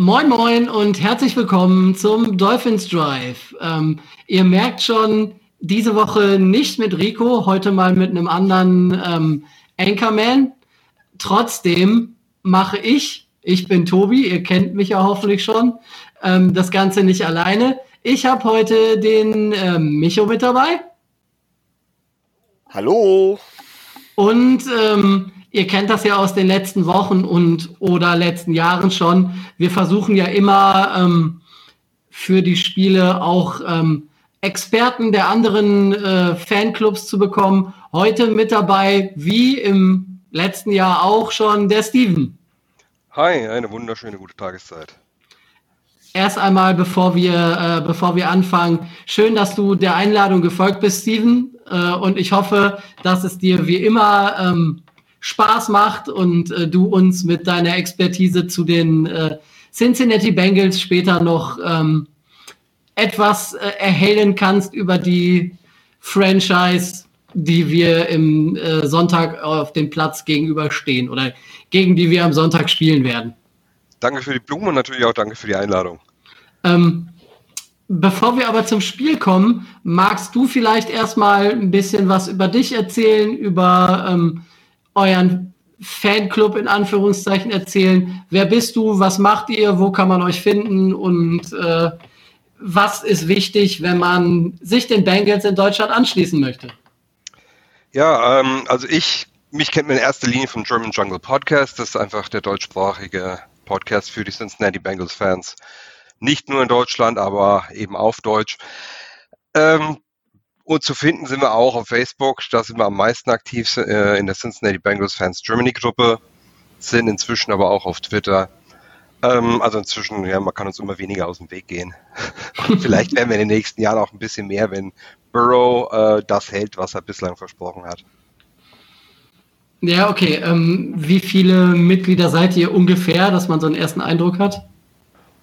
Moin Moin und herzlich willkommen zum Dolphins Drive. Ähm, ihr merkt schon, diese Woche nicht mit Rico, heute mal mit einem anderen ähm, Anchorman. Trotzdem mache ich, ich bin Tobi, ihr kennt mich ja hoffentlich schon, ähm, das Ganze nicht alleine. Ich habe heute den ähm, Micho mit dabei. Hallo. Und ähm, ihr kennt das ja aus den letzten Wochen und oder letzten Jahren schon. Wir versuchen ja immer ähm, für die Spiele auch ähm, Experten der anderen äh, Fanclubs zu bekommen. Heute mit dabei, wie im letzten Jahr auch schon, der Steven. Hi, eine wunderschöne gute Tageszeit. Erst einmal, bevor wir, äh, bevor wir anfangen, schön, dass du der Einladung gefolgt bist, Steven. Äh, und ich hoffe, dass es dir wie immer ähm, Spaß macht und äh, du uns mit deiner Expertise zu den äh, Cincinnati Bengals später noch ähm, etwas äh, erhellen kannst über die Franchise, die wir im äh, Sonntag auf dem Platz gegenüberstehen oder gegen die wir am Sonntag spielen werden. Danke für die Blumen und natürlich auch danke für die Einladung. Ähm, bevor wir aber zum Spiel kommen, magst du vielleicht erstmal ein bisschen was über dich erzählen, über ähm, euren Fanclub in Anführungszeichen erzählen. Wer bist du? Was macht ihr? Wo kann man euch finden? Und äh, was ist wichtig, wenn man sich den Bengals in Deutschland anschließen möchte? Ja, ähm, also ich, mich kennt man in erster Linie vom German Jungle Podcast. Das ist einfach der deutschsprachige Podcast für die Cincinnati Bengals Fans. Nicht nur in Deutschland, aber eben auf Deutsch. Ähm, und zu finden sind wir auch auf Facebook. Da sind wir am meisten aktiv äh, in der Cincinnati Bengals Fans Germany Gruppe. Sind inzwischen aber auch auf Twitter. Ähm, also inzwischen, ja, man kann uns immer weniger aus dem Weg gehen. vielleicht werden wir in den nächsten Jahren auch ein bisschen mehr, wenn Burrow äh, das hält, was er bislang versprochen hat. Ja, okay. Ähm, wie viele Mitglieder seid ihr ungefähr, dass man so einen ersten Eindruck hat?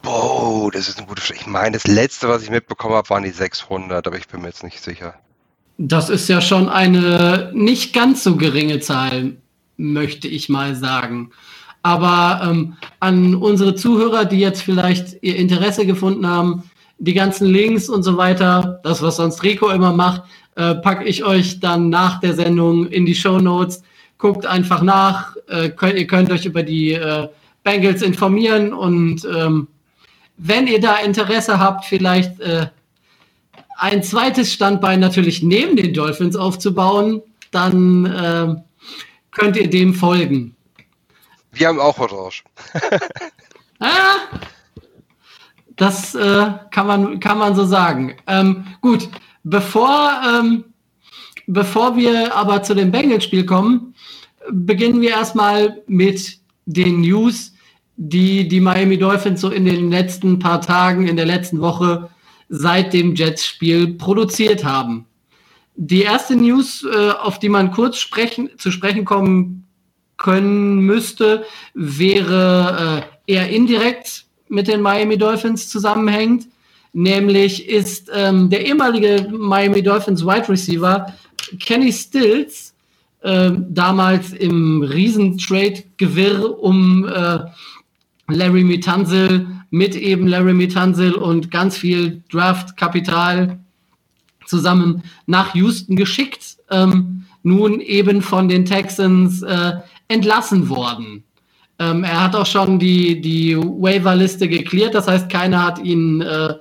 Boah, das ist eine gute Frage. Ich meine, das letzte, was ich mitbekommen habe, waren die 600, aber ich bin mir jetzt nicht sicher. Das ist ja schon eine nicht ganz so geringe Zahl, möchte ich mal sagen. Aber ähm, an unsere Zuhörer, die jetzt vielleicht ihr Interesse gefunden haben, die ganzen Links und so weiter, das, was sonst Rico immer macht, äh, packe ich euch dann nach der Sendung in die Show Notes. Guckt einfach nach. Äh, könnt, ihr könnt euch über die äh, Bengals informieren und ähm, wenn ihr da Interesse habt, vielleicht äh, ein zweites Standbein natürlich neben den Dolphins aufzubauen, dann äh, könnt ihr dem folgen. Wir haben auch Orange. ah, das äh, kann, man, kann man so sagen. Ähm, gut, bevor, ähm, bevor wir aber zu dem Bengals-Spiel kommen, beginnen wir erstmal mit den News, die die Miami Dolphins so in den letzten paar Tagen, in der letzten Woche seit dem Jets-Spiel produziert haben. Die erste News, äh, auf die man kurz sprechen, zu sprechen kommen können müsste, wäre äh, eher indirekt mit den Miami Dolphins zusammenhängend. Nämlich ist ähm, der ehemalige Miami Dolphins Wide Receiver Kenny Stills äh, damals im Riesentrade-Gewirr um äh, Larry Mitansil mit eben Larry Mitansil und ganz viel Draft-Kapital zusammen nach Houston geschickt, ähm, nun eben von den Texans äh, entlassen worden. Ähm, er hat auch schon die, die Waiver-Liste geklärt, das heißt, keiner hat ihn äh,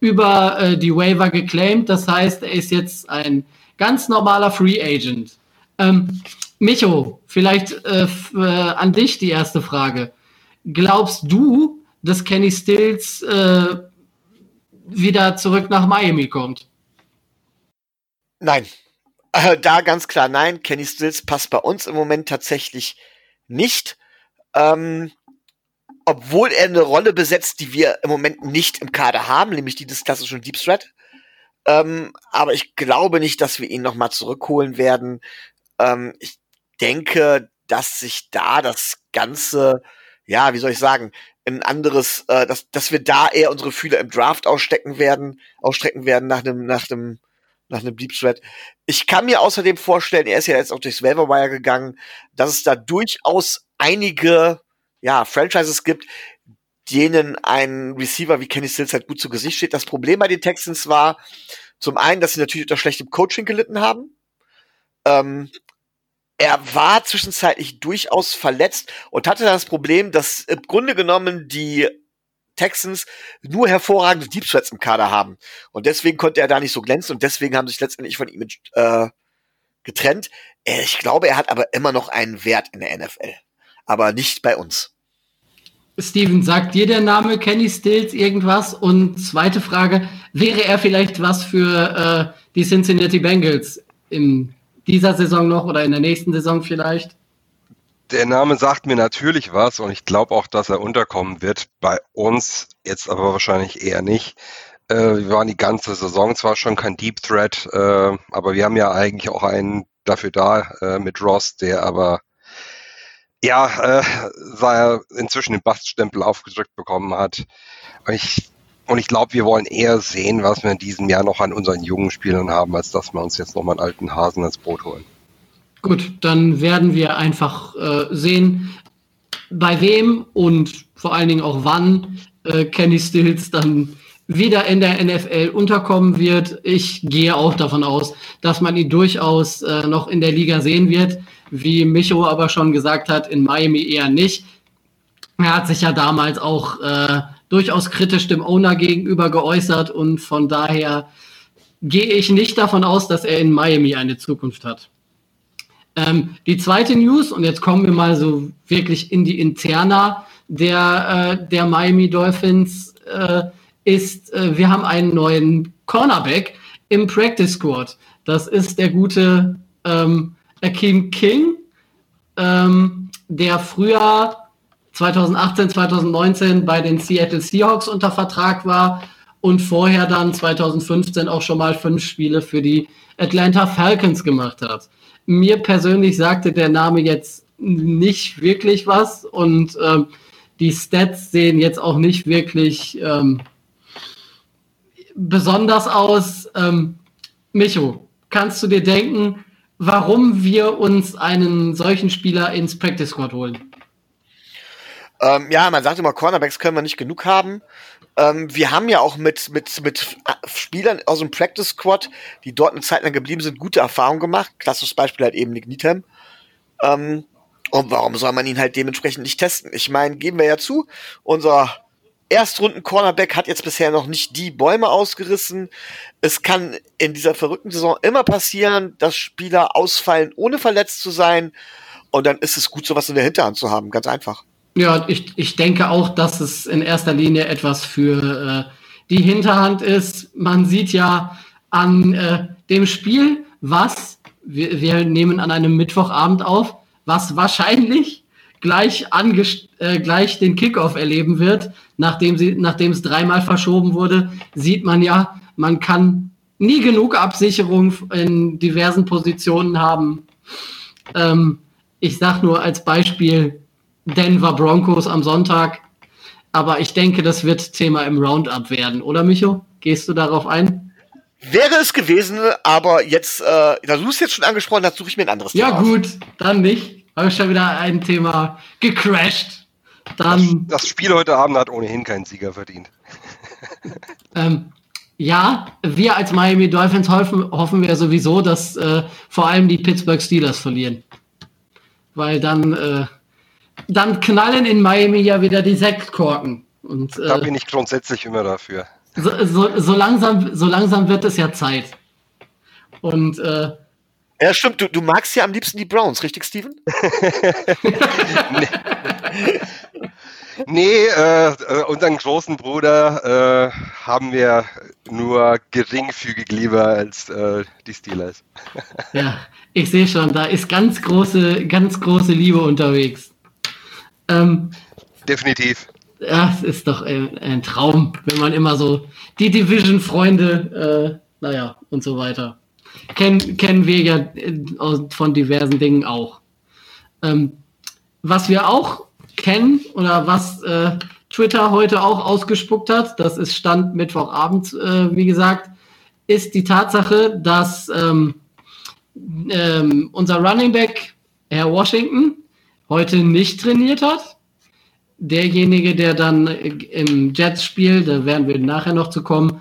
über äh, die Waiver geclaimed, das heißt, er ist jetzt ein ganz normaler Free Agent. Ähm, Micho, vielleicht äh, äh an dich die erste Frage. Glaubst du, dass Kenny Stills äh, wieder zurück nach Miami kommt? Nein. Äh, da ganz klar nein. Kenny Stills passt bei uns im Moment tatsächlich nicht. Ähm, obwohl er eine Rolle besetzt, die wir im Moment nicht im Kader haben, nämlich die des klassischen Deep Threat. Ähm, aber ich glaube nicht, dass wir ihn nochmal zurückholen werden. Ähm, ich denke, dass sich da das Ganze ja, wie soll ich sagen, ein anderes, äh, dass, dass wir da eher unsere Fühler im Draft ausstecken werden, ausstrecken werden nach einem, nach einem, nach einem Deep Threat. Ich kann mir außerdem vorstellen, er ist ja jetzt auch durchs Wire gegangen, dass es da durchaus einige, ja, Franchises gibt, denen ein Receiver wie Kenny Stills halt gut zu Gesicht steht. Das Problem bei den Texans war zum einen, dass sie natürlich unter schlechtem Coaching gelitten haben. Ähm, er war zwischenzeitlich durchaus verletzt und hatte das Problem, dass im Grunde genommen die Texans nur hervorragende Deep Threats im Kader haben. Und deswegen konnte er da nicht so glänzen und deswegen haben sich letztendlich von ihm äh, getrennt. Ich glaube, er hat aber immer noch einen Wert in der NFL. Aber nicht bei uns. Steven, sagt dir der Name Kenny Stills irgendwas? Und zweite Frage, wäre er vielleicht was für äh, die Cincinnati Bengals in dieser Saison noch oder in der nächsten Saison vielleicht? Der Name sagt mir natürlich was und ich glaube auch, dass er unterkommen wird. Bei uns jetzt aber wahrscheinlich eher nicht. Äh, wir waren die ganze Saison zwar schon kein Deep Threat, äh, aber wir haben ja eigentlich auch einen dafür da äh, mit Ross, der aber ja, äh, er inzwischen den Baststempel aufgedrückt bekommen hat. Und ich, und ich glaube, wir wollen eher sehen, was wir in diesem Jahr noch an unseren jungen Spielern haben, als dass wir uns jetzt nochmal einen alten Hasen ins Boot holen. Gut, dann werden wir einfach äh, sehen, bei wem und vor allen Dingen auch wann äh, Kenny Stills dann wieder in der NFL unterkommen wird. Ich gehe auch davon aus, dass man ihn durchaus äh, noch in der Liga sehen wird. Wie Micho aber schon gesagt hat, in Miami eher nicht. Er hat sich ja damals auch äh, durchaus kritisch dem Owner gegenüber geäußert und von daher gehe ich nicht davon aus, dass er in Miami eine Zukunft hat. Ähm, die zweite News, und jetzt kommen wir mal so wirklich in die Interna der, äh, der Miami Dolphins, äh, ist, äh, wir haben einen neuen Cornerback im Practice Squad. Das ist der gute ähm, Akeem King, ähm, der früher 2018, 2019 bei den Seattle Seahawks unter Vertrag war und vorher dann 2015 auch schon mal fünf Spiele für die Atlanta Falcons gemacht hat. Mir persönlich sagte der Name jetzt nicht wirklich was und ähm, die Stats sehen jetzt auch nicht wirklich ähm, besonders aus. Ähm, Micho, kannst du dir denken, warum wir uns einen solchen Spieler ins Practice Squad holen. Ähm, ja, man sagt immer, Cornerbacks können wir nicht genug haben. Ähm, wir haben ja auch mit, mit, mit Spielern aus dem Practice Squad, die dort eine Zeit lang geblieben sind, gute Erfahrungen gemacht. Klassisches Beispiel halt eben Nick Needham. Ähm, und warum soll man ihn halt dementsprechend nicht testen? Ich meine, geben wir ja zu, unser Erstrunden-Cornerback hat jetzt bisher noch nicht die Bäume ausgerissen. Es kann in dieser verrückten Saison immer passieren, dass Spieler ausfallen, ohne verletzt zu sein. Und dann ist es gut, sowas in der Hinterhand zu haben. Ganz einfach. Ja, ich, ich denke auch, dass es in erster Linie etwas für äh, die Hinterhand ist. Man sieht ja an äh, dem Spiel, was wir, wir nehmen an einem Mittwochabend auf, was wahrscheinlich gleich, äh, gleich den Kickoff erleben wird, nachdem, sie, nachdem es dreimal verschoben wurde, sieht man ja, man kann nie genug Absicherung in diversen Positionen haben. Ähm, ich sage nur als Beispiel Denver Broncos am Sonntag. Aber ich denke, das wird Thema im Roundup werden, oder Micho? Gehst du darauf ein? Wäre es gewesen, aber jetzt, äh, da du es jetzt schon angesprochen hast, suche ich mir ein anderes Thema. Ja, gut, dann nicht habe ich schon wieder ein Thema gecrashed. Dann, das, das, Spiel heute Abend hat ohnehin keinen Sieger verdient. ähm, ja, wir als Miami Dolphins hoffen, hoffen wir sowieso, dass äh, vor allem die Pittsburgh Steelers verlieren. Weil dann, äh, dann knallen in Miami ja wieder die Sektkorken. Und, äh, da bin ich grundsätzlich immer dafür. So, so, so, langsam, so langsam wird es ja Zeit. Und äh, ja, stimmt. Du, du magst ja am liebsten die Browns, richtig, Steven? nee, nee äh, unseren großen Bruder äh, haben wir nur geringfügig lieber als äh, die Steelers. ja, ich sehe schon, da ist ganz große, ganz große Liebe unterwegs. Ähm, Definitiv. Ja, es ist doch ein, ein, Traum, wenn man immer so die Division-Freunde, äh, naja, und so weiter kennen, kennen wir ja äh, von diversen Dingen auch. Ähm, was wir auch kennen oder was äh, Twitter heute auch ausgespuckt hat, das ist Stand Mittwochabend, äh, wie gesagt, ist die Tatsache, dass ähm, ähm, unser Running Back, Herr Washington, heute nicht trainiert hat. derjenige, der dann im Jets-Spiel, da werden wir nachher noch zu kommen,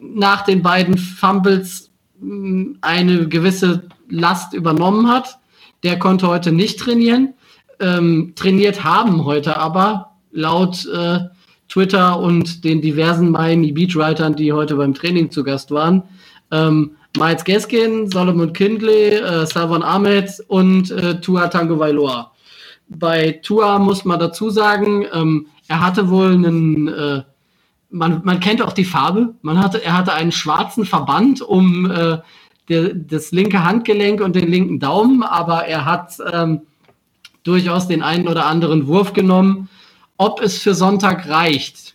nach den beiden Fumbles hm, eine gewisse Last übernommen hat. Der konnte heute nicht trainieren. Ähm, trainiert haben heute aber laut äh, Twitter und den diversen Miami Beachwritern, die heute beim Training zu Gast waren, ähm, Miles Gaskin, Solomon Kindley, äh, Savon Ahmed und äh, Tua Tango Vailoa. Bei Tua muss man dazu sagen, ähm, er hatte wohl einen, äh, man, man kennt auch die Farbe, man hatte, er hatte einen schwarzen Verband um äh, der, das linke Handgelenk und den linken Daumen, aber er hat ähm, durchaus den einen oder anderen Wurf genommen. Ob es für Sonntag reicht,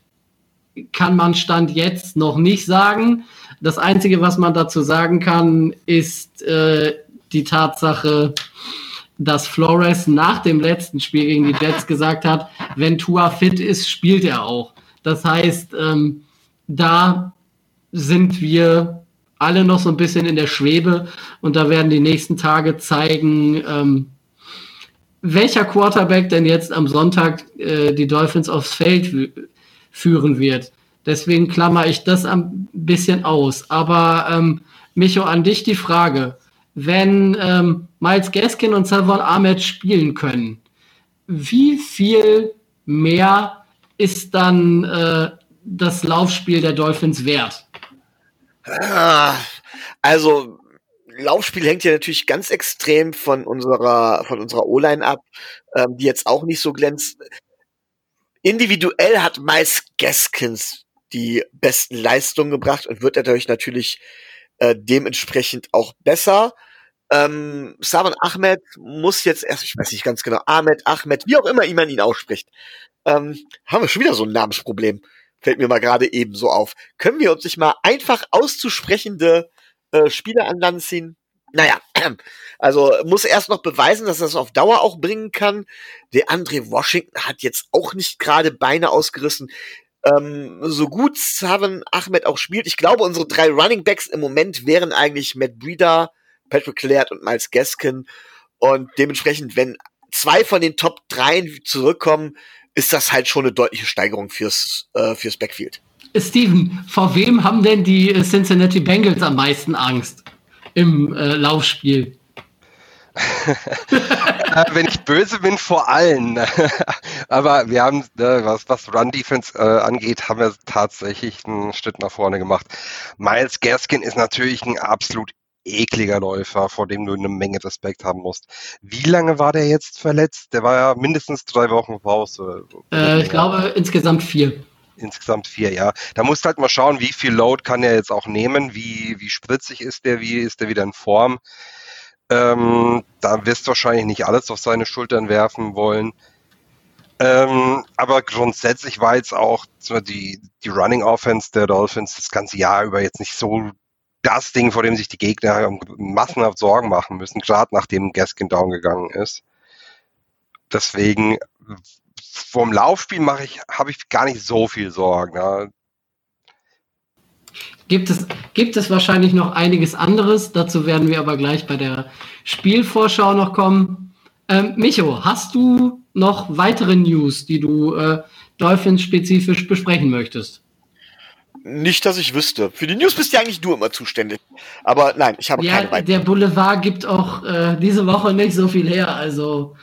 kann man Stand jetzt noch nicht sagen. Das Einzige, was man dazu sagen kann, ist äh, die Tatsache, dass Flores nach dem letzten Spiel gegen die Jets gesagt hat, wenn Tua fit ist, spielt er auch. Das heißt, ähm, da sind wir alle noch so ein bisschen in der Schwebe und da werden die nächsten Tage zeigen, ähm, welcher Quarterback denn jetzt am Sonntag äh, die Dolphins aufs Feld führen wird. Deswegen klammer ich das ein bisschen aus. Aber ähm, Micho, an dich die Frage. Wenn ähm, Miles Gaskin und Salvon Ahmed spielen können, wie viel mehr ist dann äh, das Laufspiel der Dolphins wert? Ah, also Laufspiel hängt ja natürlich ganz extrem von unserer von unserer O-Line ab, ähm, die jetzt auch nicht so glänzt. Individuell hat Miles Gaskins die besten Leistungen gebracht und wird dadurch natürlich äh, dementsprechend auch besser. Ähm, Saban Ahmed muss jetzt erst, ich weiß nicht ganz genau, Ahmed, Ahmed, wie auch immer man ihn ausspricht, ähm, haben wir schon wieder so ein Namensproblem. Fällt mir mal gerade eben so auf. Können wir uns nicht mal einfach auszusprechende äh, Spieler an Land ziehen? Naja, also muss erst noch beweisen, dass er es auf Dauer auch bringen kann. Der Andre Washington hat jetzt auch nicht gerade Beine ausgerissen. Ähm, so gut Savan Ahmed auch spielt, ich glaube, unsere drei Running Backs im Moment wären eigentlich Matt Breeder, Patrick Laird und Miles Gaskin. Und dementsprechend, wenn zwei von den Top 3 zurückkommen, ist das halt schon eine deutliche Steigerung fürs, äh, fürs Backfield. Steven, vor wem haben denn die Cincinnati Bengals am meisten Angst im äh, Laufspiel? Äh, wenn ich böse bin, vor allen. Aber wir haben, äh, was, was Run Defense äh, angeht, haben wir tatsächlich einen Schritt nach vorne gemacht. Miles Gaskin ist natürlich ein absolut ekliger Läufer, vor dem du eine Menge Respekt haben musst. Wie lange war der jetzt verletzt? Der war ja mindestens drei Wochen Pause. Äh, ich glaube insgesamt vier. Insgesamt vier, ja. Da musst du halt mal schauen, wie viel Load kann er jetzt auch nehmen, wie, wie spritzig ist der, wie ist der wieder in Form. Ähm, da wirst du wahrscheinlich nicht alles auf seine Schultern werfen wollen. Ähm, aber grundsätzlich war jetzt auch die, die Running Offense der Dolphins das ganze Jahr über jetzt nicht so das Ding, vor dem sich die Gegner massenhaft Sorgen machen müssen, gerade nachdem Gaskin down gegangen ist. Deswegen vom Laufspiel mache ich, habe ich gar nicht so viel Sorgen. Ja. Gibt es, gibt es wahrscheinlich noch einiges anderes. Dazu werden wir aber gleich bei der Spielvorschau noch kommen. Ähm, Micho, hast du noch weitere News, die du äh, Dolphins-spezifisch besprechen möchtest? Nicht, dass ich wüsste. Für die News bist ja eigentlich du immer zuständig. Aber nein, ich habe ja, keine weiteren. Der Boulevard gibt auch äh, diese Woche nicht so viel her. Also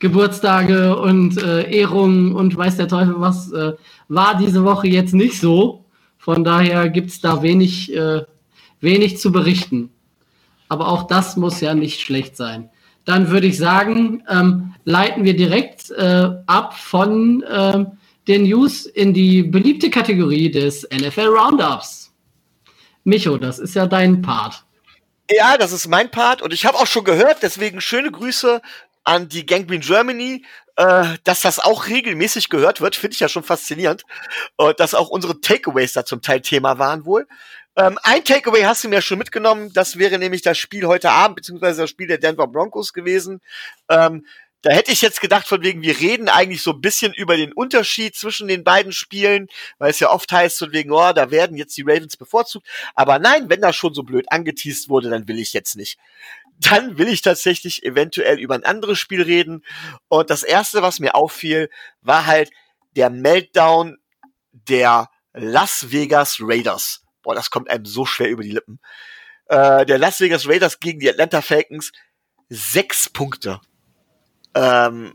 Geburtstage und äh, Ehrungen und weiß der Teufel was äh, war diese Woche jetzt nicht so. Von daher gibt es da wenig, äh, wenig zu berichten. Aber auch das muss ja nicht schlecht sein. Dann würde ich sagen, ähm, leiten wir direkt äh, ab von äh, den News in die beliebte Kategorie des NFL Roundups. Micho, das ist ja dein Part. Ja, das ist mein Part und ich habe auch schon gehört, deswegen schöne Grüße an die Gangrene Germany, äh, dass das auch regelmäßig gehört wird, finde ich ja schon faszinierend. Und dass auch unsere Takeaways da zum Teil Thema waren wohl. Ähm, ein Takeaway hast du mir schon mitgenommen, das wäre nämlich das Spiel heute Abend, beziehungsweise das Spiel der Denver Broncos gewesen. Ähm, da hätte ich jetzt gedacht, von wegen, wir reden eigentlich so ein bisschen über den Unterschied zwischen den beiden Spielen, weil es ja oft heißt, von wegen, oh, da werden jetzt die Ravens bevorzugt. Aber nein, wenn das schon so blöd angeteased wurde, dann will ich jetzt nicht. dann will ich tatsächlich eventuell über ein anderes Spiel reden. Und das erste, was mir auffiel, war halt der Meltdown der Las Vegas Raiders. Boah, das kommt einem so schwer über die Lippen. Äh, der Las Vegas Raiders gegen die Atlanta Falcons. Sechs Punkte. Ähm,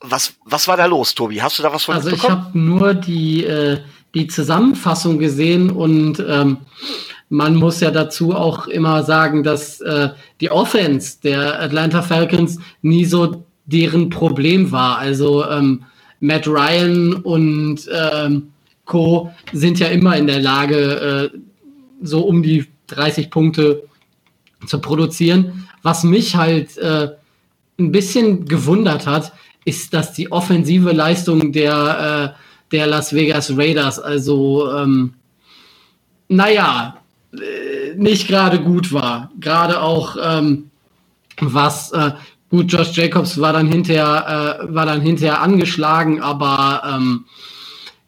was, was war da los, Tobi? Hast du da was von Also ich habe nur die, äh, die Zusammenfassung gesehen und ähm, man muss ja dazu auch immer sagen, dass äh, die Offense der Atlanta Falcons nie so deren Problem war. Also ähm, Matt Ryan und ähm, Co. sind ja immer in der Lage, äh, so um die 30 Punkte zu produzieren. Was mich halt äh, ein bisschen gewundert hat, ist, dass die offensive Leistung der, äh, der Las Vegas Raiders, also ähm, naja, äh, nicht gerade gut war. Gerade auch ähm, was äh, gut, Josh Jacobs war dann hinterher, äh, war dann hinterher angeschlagen, aber ähm,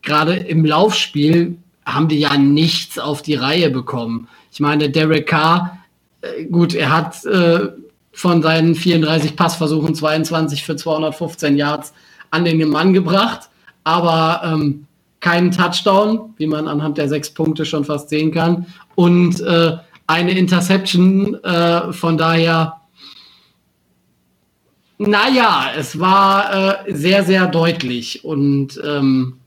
gerade im Laufspiel haben die ja nichts auf die Reihe bekommen. Ich meine, Derek Carr, äh, gut, er hat äh, von seinen 34 Passversuchen 22 für 215 Yards an den Mann gebracht, aber ähm, keinen Touchdown, wie man anhand der sechs Punkte schon fast sehen kann, und äh, eine Interception. Äh, von daher, naja, es war äh, sehr, sehr deutlich. Und ähm,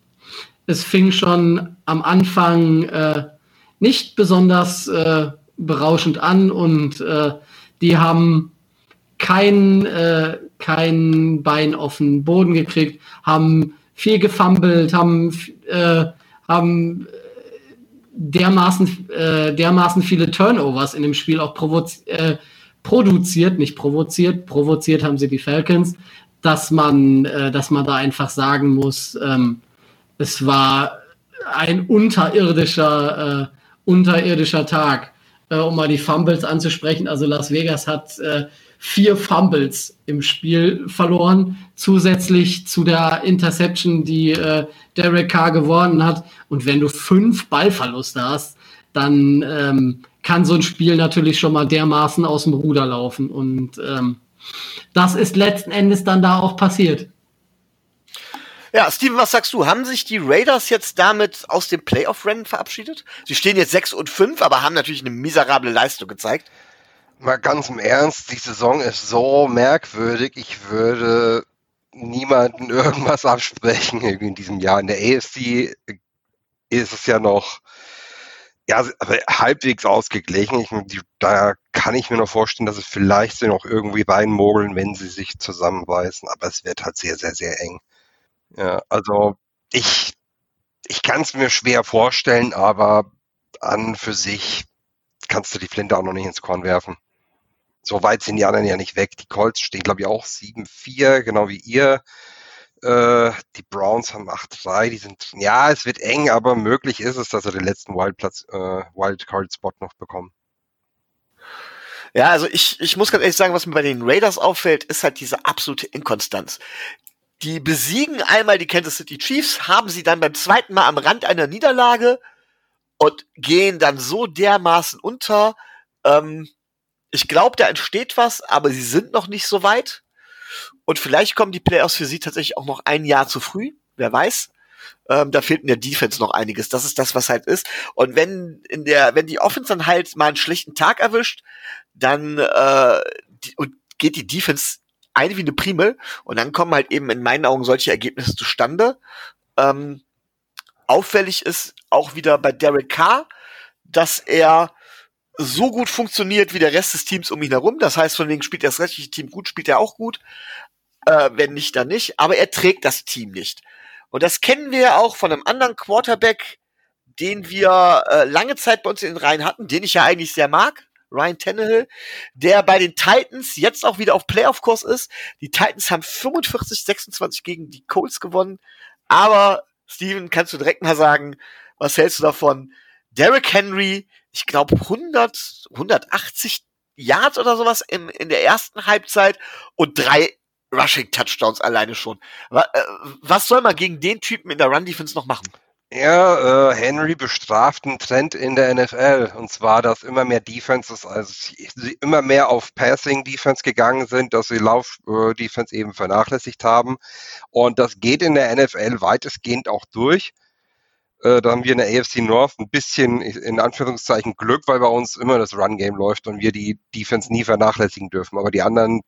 es fing schon am Anfang äh, nicht besonders äh, berauschend an. Und äh, die haben kein, äh, kein Bein auf den Boden gekriegt, haben viel gefummelt, haben, äh, haben dermaßen, äh, dermaßen viele Turnovers in dem Spiel auch äh, produziert, nicht provoziert, provoziert haben sie die Falcons, dass man, äh, dass man da einfach sagen muss, ähm, es war ein unterirdischer, äh, unterirdischer Tag, äh, um mal die Fumbles anzusprechen. Also Las Vegas hat äh, vier Fumbles im Spiel verloren, zusätzlich zu der Interception, die äh, Derek Carr gewonnen hat. Und wenn du fünf Ballverluste hast, dann ähm, kann so ein Spiel natürlich schon mal dermaßen aus dem Ruder laufen. Und ähm, das ist letzten Endes dann da auch passiert. Ja, Steven, was sagst du? Haben sich die Raiders jetzt damit aus dem Playoff-Rennen verabschiedet? Sie stehen jetzt 6 und 5, aber haben natürlich eine miserable Leistung gezeigt. Mal ganz im Ernst, die Saison ist so merkwürdig. Ich würde niemanden irgendwas absprechen in diesem Jahr. In der AFC ist es ja noch ja, halbwegs ausgeglichen. Ich, die, da kann ich mir noch vorstellen, dass es vielleicht sie noch irgendwie reinmogeln, wenn sie sich zusammenbeißen. Aber es wird halt sehr, sehr, sehr eng. Ja, also ich, ich kann es mir schwer vorstellen, aber an für sich kannst du die Flinte auch noch nicht ins Korn werfen. So weit sind die anderen ja nicht weg. Die Colts stehen, glaube ich, auch 7-4, genau wie ihr. Äh, die Browns haben 8-3. Die sind, ja, es wird eng, aber möglich ist es, dass sie den letzten Wildplatz, äh, Wildcard-Spot noch bekommen. Ja, also ich, ich muss ganz ehrlich sagen, was mir bei den Raiders auffällt, ist halt diese absolute Inkonstanz. Die besiegen einmal die Kansas City Chiefs, haben sie dann beim zweiten Mal am Rand einer Niederlage und gehen dann so dermaßen unter. Ähm, ich glaube, da entsteht was, aber sie sind noch nicht so weit. Und vielleicht kommen die Playoffs für sie tatsächlich auch noch ein Jahr zu früh. Wer weiß. Ähm, da fehlt in der Defense noch einiges. Das ist das, was halt ist. Und wenn in der, wenn die Offense dann halt mal einen schlechten Tag erwischt, dann äh, die, und geht die Defense ein wie eine Primel und dann kommen halt eben in meinen Augen solche Ergebnisse zustande. Ähm, auffällig ist auch wieder bei Derek Carr, dass er so gut funktioniert wie der Rest des Teams um ihn herum. Das heißt, von wegen spielt das restliche Team gut, spielt er auch gut. Äh, wenn nicht, dann nicht. Aber er trägt das Team nicht. Und das kennen wir ja auch von einem anderen Quarterback, den wir äh, lange Zeit bei uns in den Reihen hatten, den ich ja eigentlich sehr mag. Ryan Tannehill, der bei den Titans jetzt auch wieder auf Playoff-Kurs ist. Die Titans haben 45, 26 gegen die Colts gewonnen. Aber, Steven, kannst du direkt mal sagen, was hältst du davon? Derrick Henry, ich glaube 100, 180 Yards oder sowas im, in der ersten Halbzeit und drei Rushing Touchdowns alleine schon. Äh, was soll man gegen den Typen in der Run Defense noch machen? Ja, äh, Henry bestraft einen Trend in der NFL. Und zwar, dass immer mehr Defenses, also sie immer mehr auf Passing-Defense gegangen sind, dass sie Lauf-Defense eben vernachlässigt haben. Und das geht in der NFL weitestgehend auch durch. Äh, da haben wir in der AFC North ein bisschen, in Anführungszeichen, Glück, weil bei uns immer das Run-Game läuft und wir die Defense nie vernachlässigen dürfen. Aber die anderen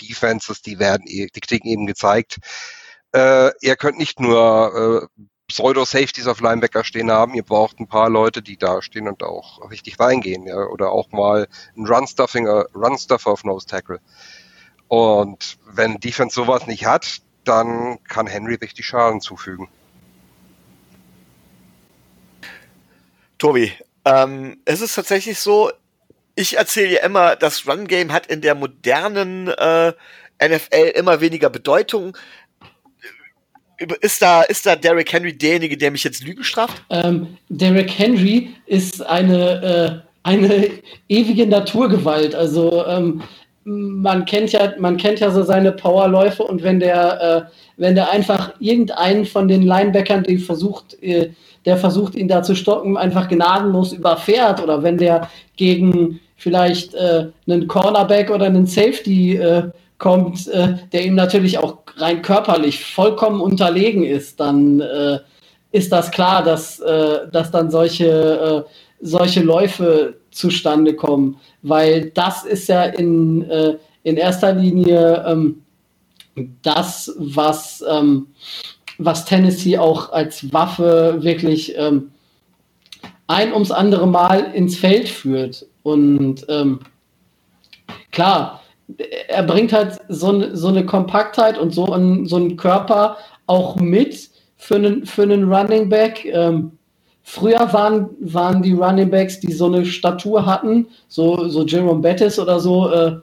Defenses, die werden, die kriegen eben gezeigt, äh, ihr könnt nicht nur äh, Pseudo-Safeties auf Linebacker stehen haben. Ihr braucht ein paar Leute, die da stehen und auch richtig reingehen, ja, oder auch mal ein Run-Stuffing, äh, Run-Stuffer auf Nose Tackle. Und wenn Defense sowas nicht hat, dann kann Henry richtig Schaden zufügen. Tobi, ähm, es ist tatsächlich so, ich erzähle ja immer, das Run-Game hat in der modernen äh, NFL immer weniger Bedeutung ist da, ist da Derrick Henry derjenige, der mich jetzt Lügen straft? Ähm, Derrick Henry ist eine, äh, eine ewige Naturgewalt. Also ähm, man kennt ja, man kennt ja so seine Powerläufe und wenn der, äh, wenn der einfach irgendeinen von den Linebackern, die versucht, äh, der versucht, ihn da zu stocken, einfach gnadenlos überfährt oder wenn der gegen vielleicht äh, einen Cornerback oder einen Safety äh, kommt, äh, der ihm natürlich auch rein körperlich vollkommen unterlegen ist, dann äh, ist das klar, dass, dass dann solche, solche Läufe zustande kommen. Weil das ist ja in, äh, in erster Linie ähm, das, was, ähm, was Tennessee auch als Waffe wirklich ähm, ein ums andere Mal ins Feld führt. Und ähm, klar, er bringt halt so, so eine Kompaktheit und so, ein, so einen Körper auch mit für einen, für einen Running Back. Ähm, früher waren, waren die Running Backs, die so eine Statur hatten, so, so Jerome Bettis oder so, äh,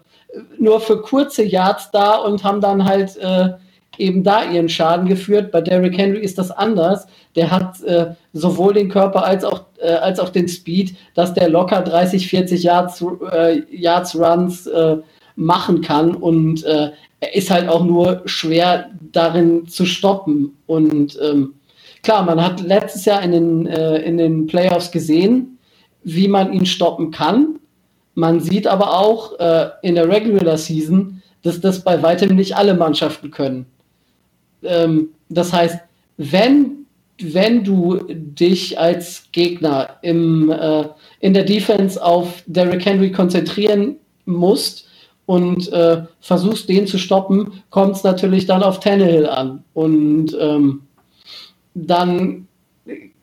nur für kurze Yards da und haben dann halt äh, eben da ihren Schaden geführt. Bei Derrick Henry ist das anders. Der hat äh, sowohl den Körper als auch, äh, als auch den Speed, dass der locker 30, 40 Yards, äh, Yards Runs äh, machen kann und er ist halt auch nur schwer darin zu stoppen. Und ähm, klar, man hat letztes Jahr in den, äh, in den Playoffs gesehen, wie man ihn stoppen kann. Man sieht aber auch äh, in der Regular Season, dass das bei weitem nicht alle Mannschaften können. Ähm, das heißt, wenn, wenn du dich als Gegner im, äh, in der Defense auf Derrick Henry konzentrieren musst, und äh, versuchst, den zu stoppen, kommt es natürlich dann auf Tannehill an. Und ähm, dann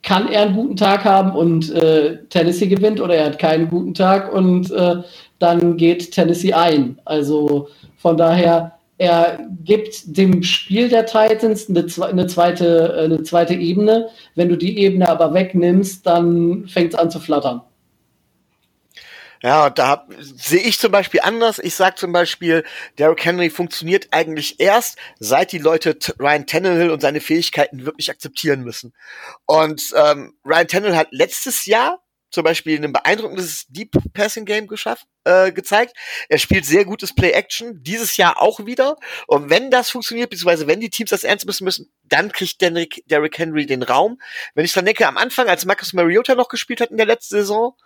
kann er einen guten Tag haben und äh, Tennessee gewinnt oder er hat keinen guten Tag und äh, dann geht Tennessee ein. Also von daher, er gibt dem Spiel der Titans eine, eine, zweite, eine zweite Ebene. Wenn du die Ebene aber wegnimmst, dann fängt es an zu flattern. Ja, da sehe ich zum Beispiel anders. Ich sage zum Beispiel, Derrick Henry funktioniert eigentlich erst, seit die Leute Ryan Tannehill und seine Fähigkeiten wirklich akzeptieren müssen. Und ähm, Ryan Tannehill hat letztes Jahr zum Beispiel ein beeindruckendes Deep Passing Game geschafft, äh, gezeigt. Er spielt sehr gutes Play Action, dieses Jahr auch wieder. Und wenn das funktioniert, beziehungsweise wenn die Teams das ernst müssen müssen, dann kriegt Derrick, Henry den Raum. Wenn ich dann denke, am Anfang, als Marcus Mariota noch gespielt hat in der letzten Saison,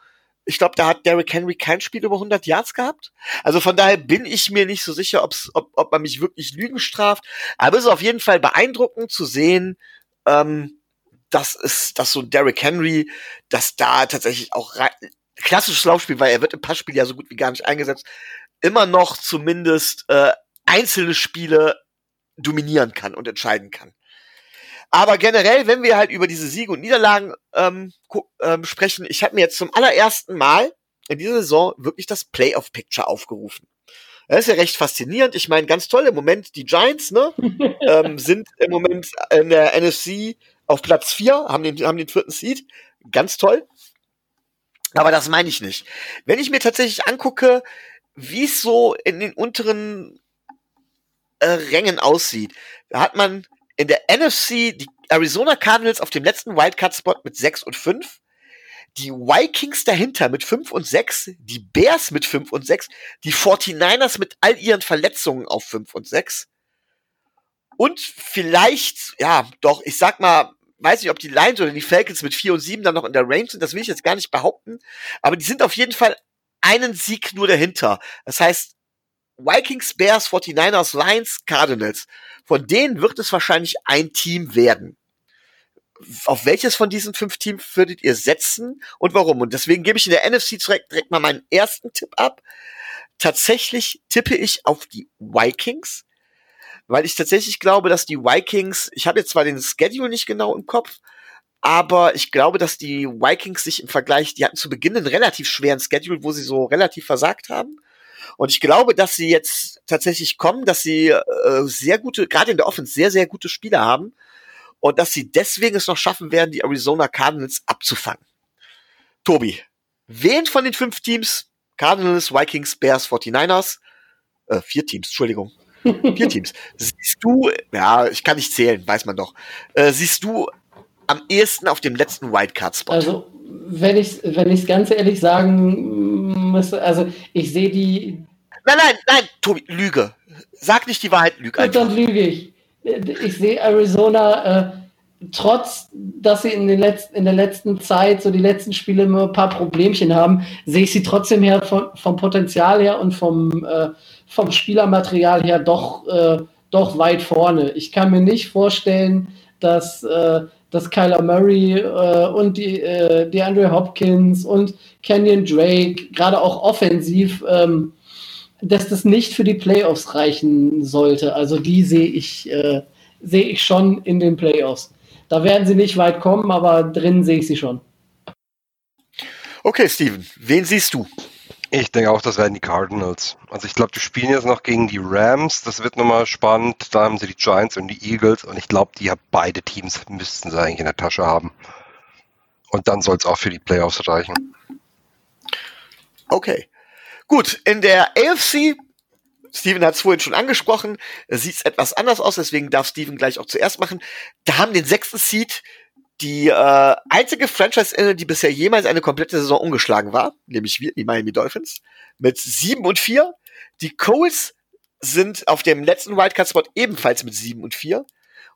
ich glaube, da hat Derrick Henry kein Spiel über 100 Yards gehabt. Also von daher bin ich mir nicht so sicher, ob's, ob, ob man mich wirklich Lügen straft. Aber es ist auf jeden Fall beeindruckend zu sehen, ähm, dass es, dass so Derrick Henry, dass da tatsächlich auch klassisches Laufspiel, weil er wird im Passspiel ja so gut wie gar nicht eingesetzt, immer noch zumindest äh, einzelne Spiele dominieren kann und entscheiden kann. Aber generell, wenn wir halt über diese Siege und Niederlagen ähm, ähm, sprechen, ich habe mir jetzt zum allerersten Mal in dieser Saison wirklich das Playoff-Picture aufgerufen. Das ist ja recht faszinierend. Ich meine, ganz toll im Moment, die Giants ne, ähm, sind im Moment in der NFC auf Platz 4, haben den, haben den vierten Seed. Ganz toll. Aber das meine ich nicht. Wenn ich mir tatsächlich angucke, wie es so in den unteren äh, Rängen aussieht, da hat man in der NFC die Arizona Cardinals auf dem letzten Wildcard-Spot mit 6 und 5. Die Vikings dahinter mit 5 und 6, die Bears mit 5 und 6, die 49ers mit all ihren Verletzungen auf 5 und 6. Und vielleicht, ja, doch, ich sag mal, weiß nicht, ob die Lions oder die Falcons mit 4 und 7 dann noch in der Range sind, das will ich jetzt gar nicht behaupten, aber die sind auf jeden Fall einen Sieg nur dahinter. Das heißt, Vikings, Bears, 49ers, Lions, Cardinals. Von denen wird es wahrscheinlich ein Team werden. Auf welches von diesen fünf Teams würdet ihr setzen und warum? Und deswegen gebe ich in der NFC direkt, direkt mal meinen ersten Tipp ab. Tatsächlich tippe ich auf die Vikings, weil ich tatsächlich glaube, dass die Vikings, ich habe jetzt zwar den Schedule nicht genau im Kopf, aber ich glaube, dass die Vikings sich im Vergleich, die hatten zu Beginn einen relativ schweren Schedule, wo sie so relativ versagt haben. Und ich glaube, dass sie jetzt tatsächlich kommen, dass sie äh, sehr gute, gerade in der Offense, sehr, sehr gute Spieler haben. Und dass sie deswegen es noch schaffen werden, die Arizona Cardinals abzufangen. Tobi, wen von den fünf Teams, Cardinals, Vikings, Bears, 49ers, äh, vier Teams, Entschuldigung, vier Teams, siehst du, ja, ich kann nicht zählen, weiß man doch, äh, siehst du am ehesten auf dem letzten Wildcard-Spot? Also, wenn ich wenn ich ganz ehrlich sagen müsste, also ich sehe die. Nein, nein, nein, Tobi, Lüge. Sag nicht die Wahrheit, lüge einfach. Dann lüge ich. Ich sehe Arizona, äh, trotz, dass sie in, den letzten, in der letzten Zeit, so die letzten Spiele immer ein paar Problemchen haben, sehe ich sie trotzdem her vom, vom Potenzial her und vom, äh, vom Spielermaterial her doch, äh, doch weit vorne. Ich kann mir nicht vorstellen, dass, äh, dass Kyler Murray äh, und die, äh, die Andre Hopkins und Kenyon Drake, gerade auch offensiv, ähm, dass das nicht für die Playoffs reichen sollte. Also die sehe ich, äh, sehe ich schon in den Playoffs. Da werden sie nicht weit kommen, aber drin sehe ich sie schon. Okay, Steven, wen siehst du? Ich denke auch, das werden die Cardinals. Also ich glaube, die spielen jetzt noch gegen die Rams. Das wird nochmal spannend. Da haben sie die Giants und die Eagles. Und ich glaube, die haben beide Teams müssten sie eigentlich in der Tasche haben. Und dann soll es auch für die Playoffs reichen. Okay. Gut, in der AFC, Steven hat es vorhin schon angesprochen, sieht es etwas anders aus, deswegen darf Steven gleich auch zuerst machen. Da haben den sechsten Seed die äh, einzige Franchise, die bisher jemals eine komplette Saison ungeschlagen war, nämlich wir, die Miami Dolphins, mit sieben und vier. Die Coles sind auf dem letzten Wildcard-Spot ebenfalls mit sieben und vier.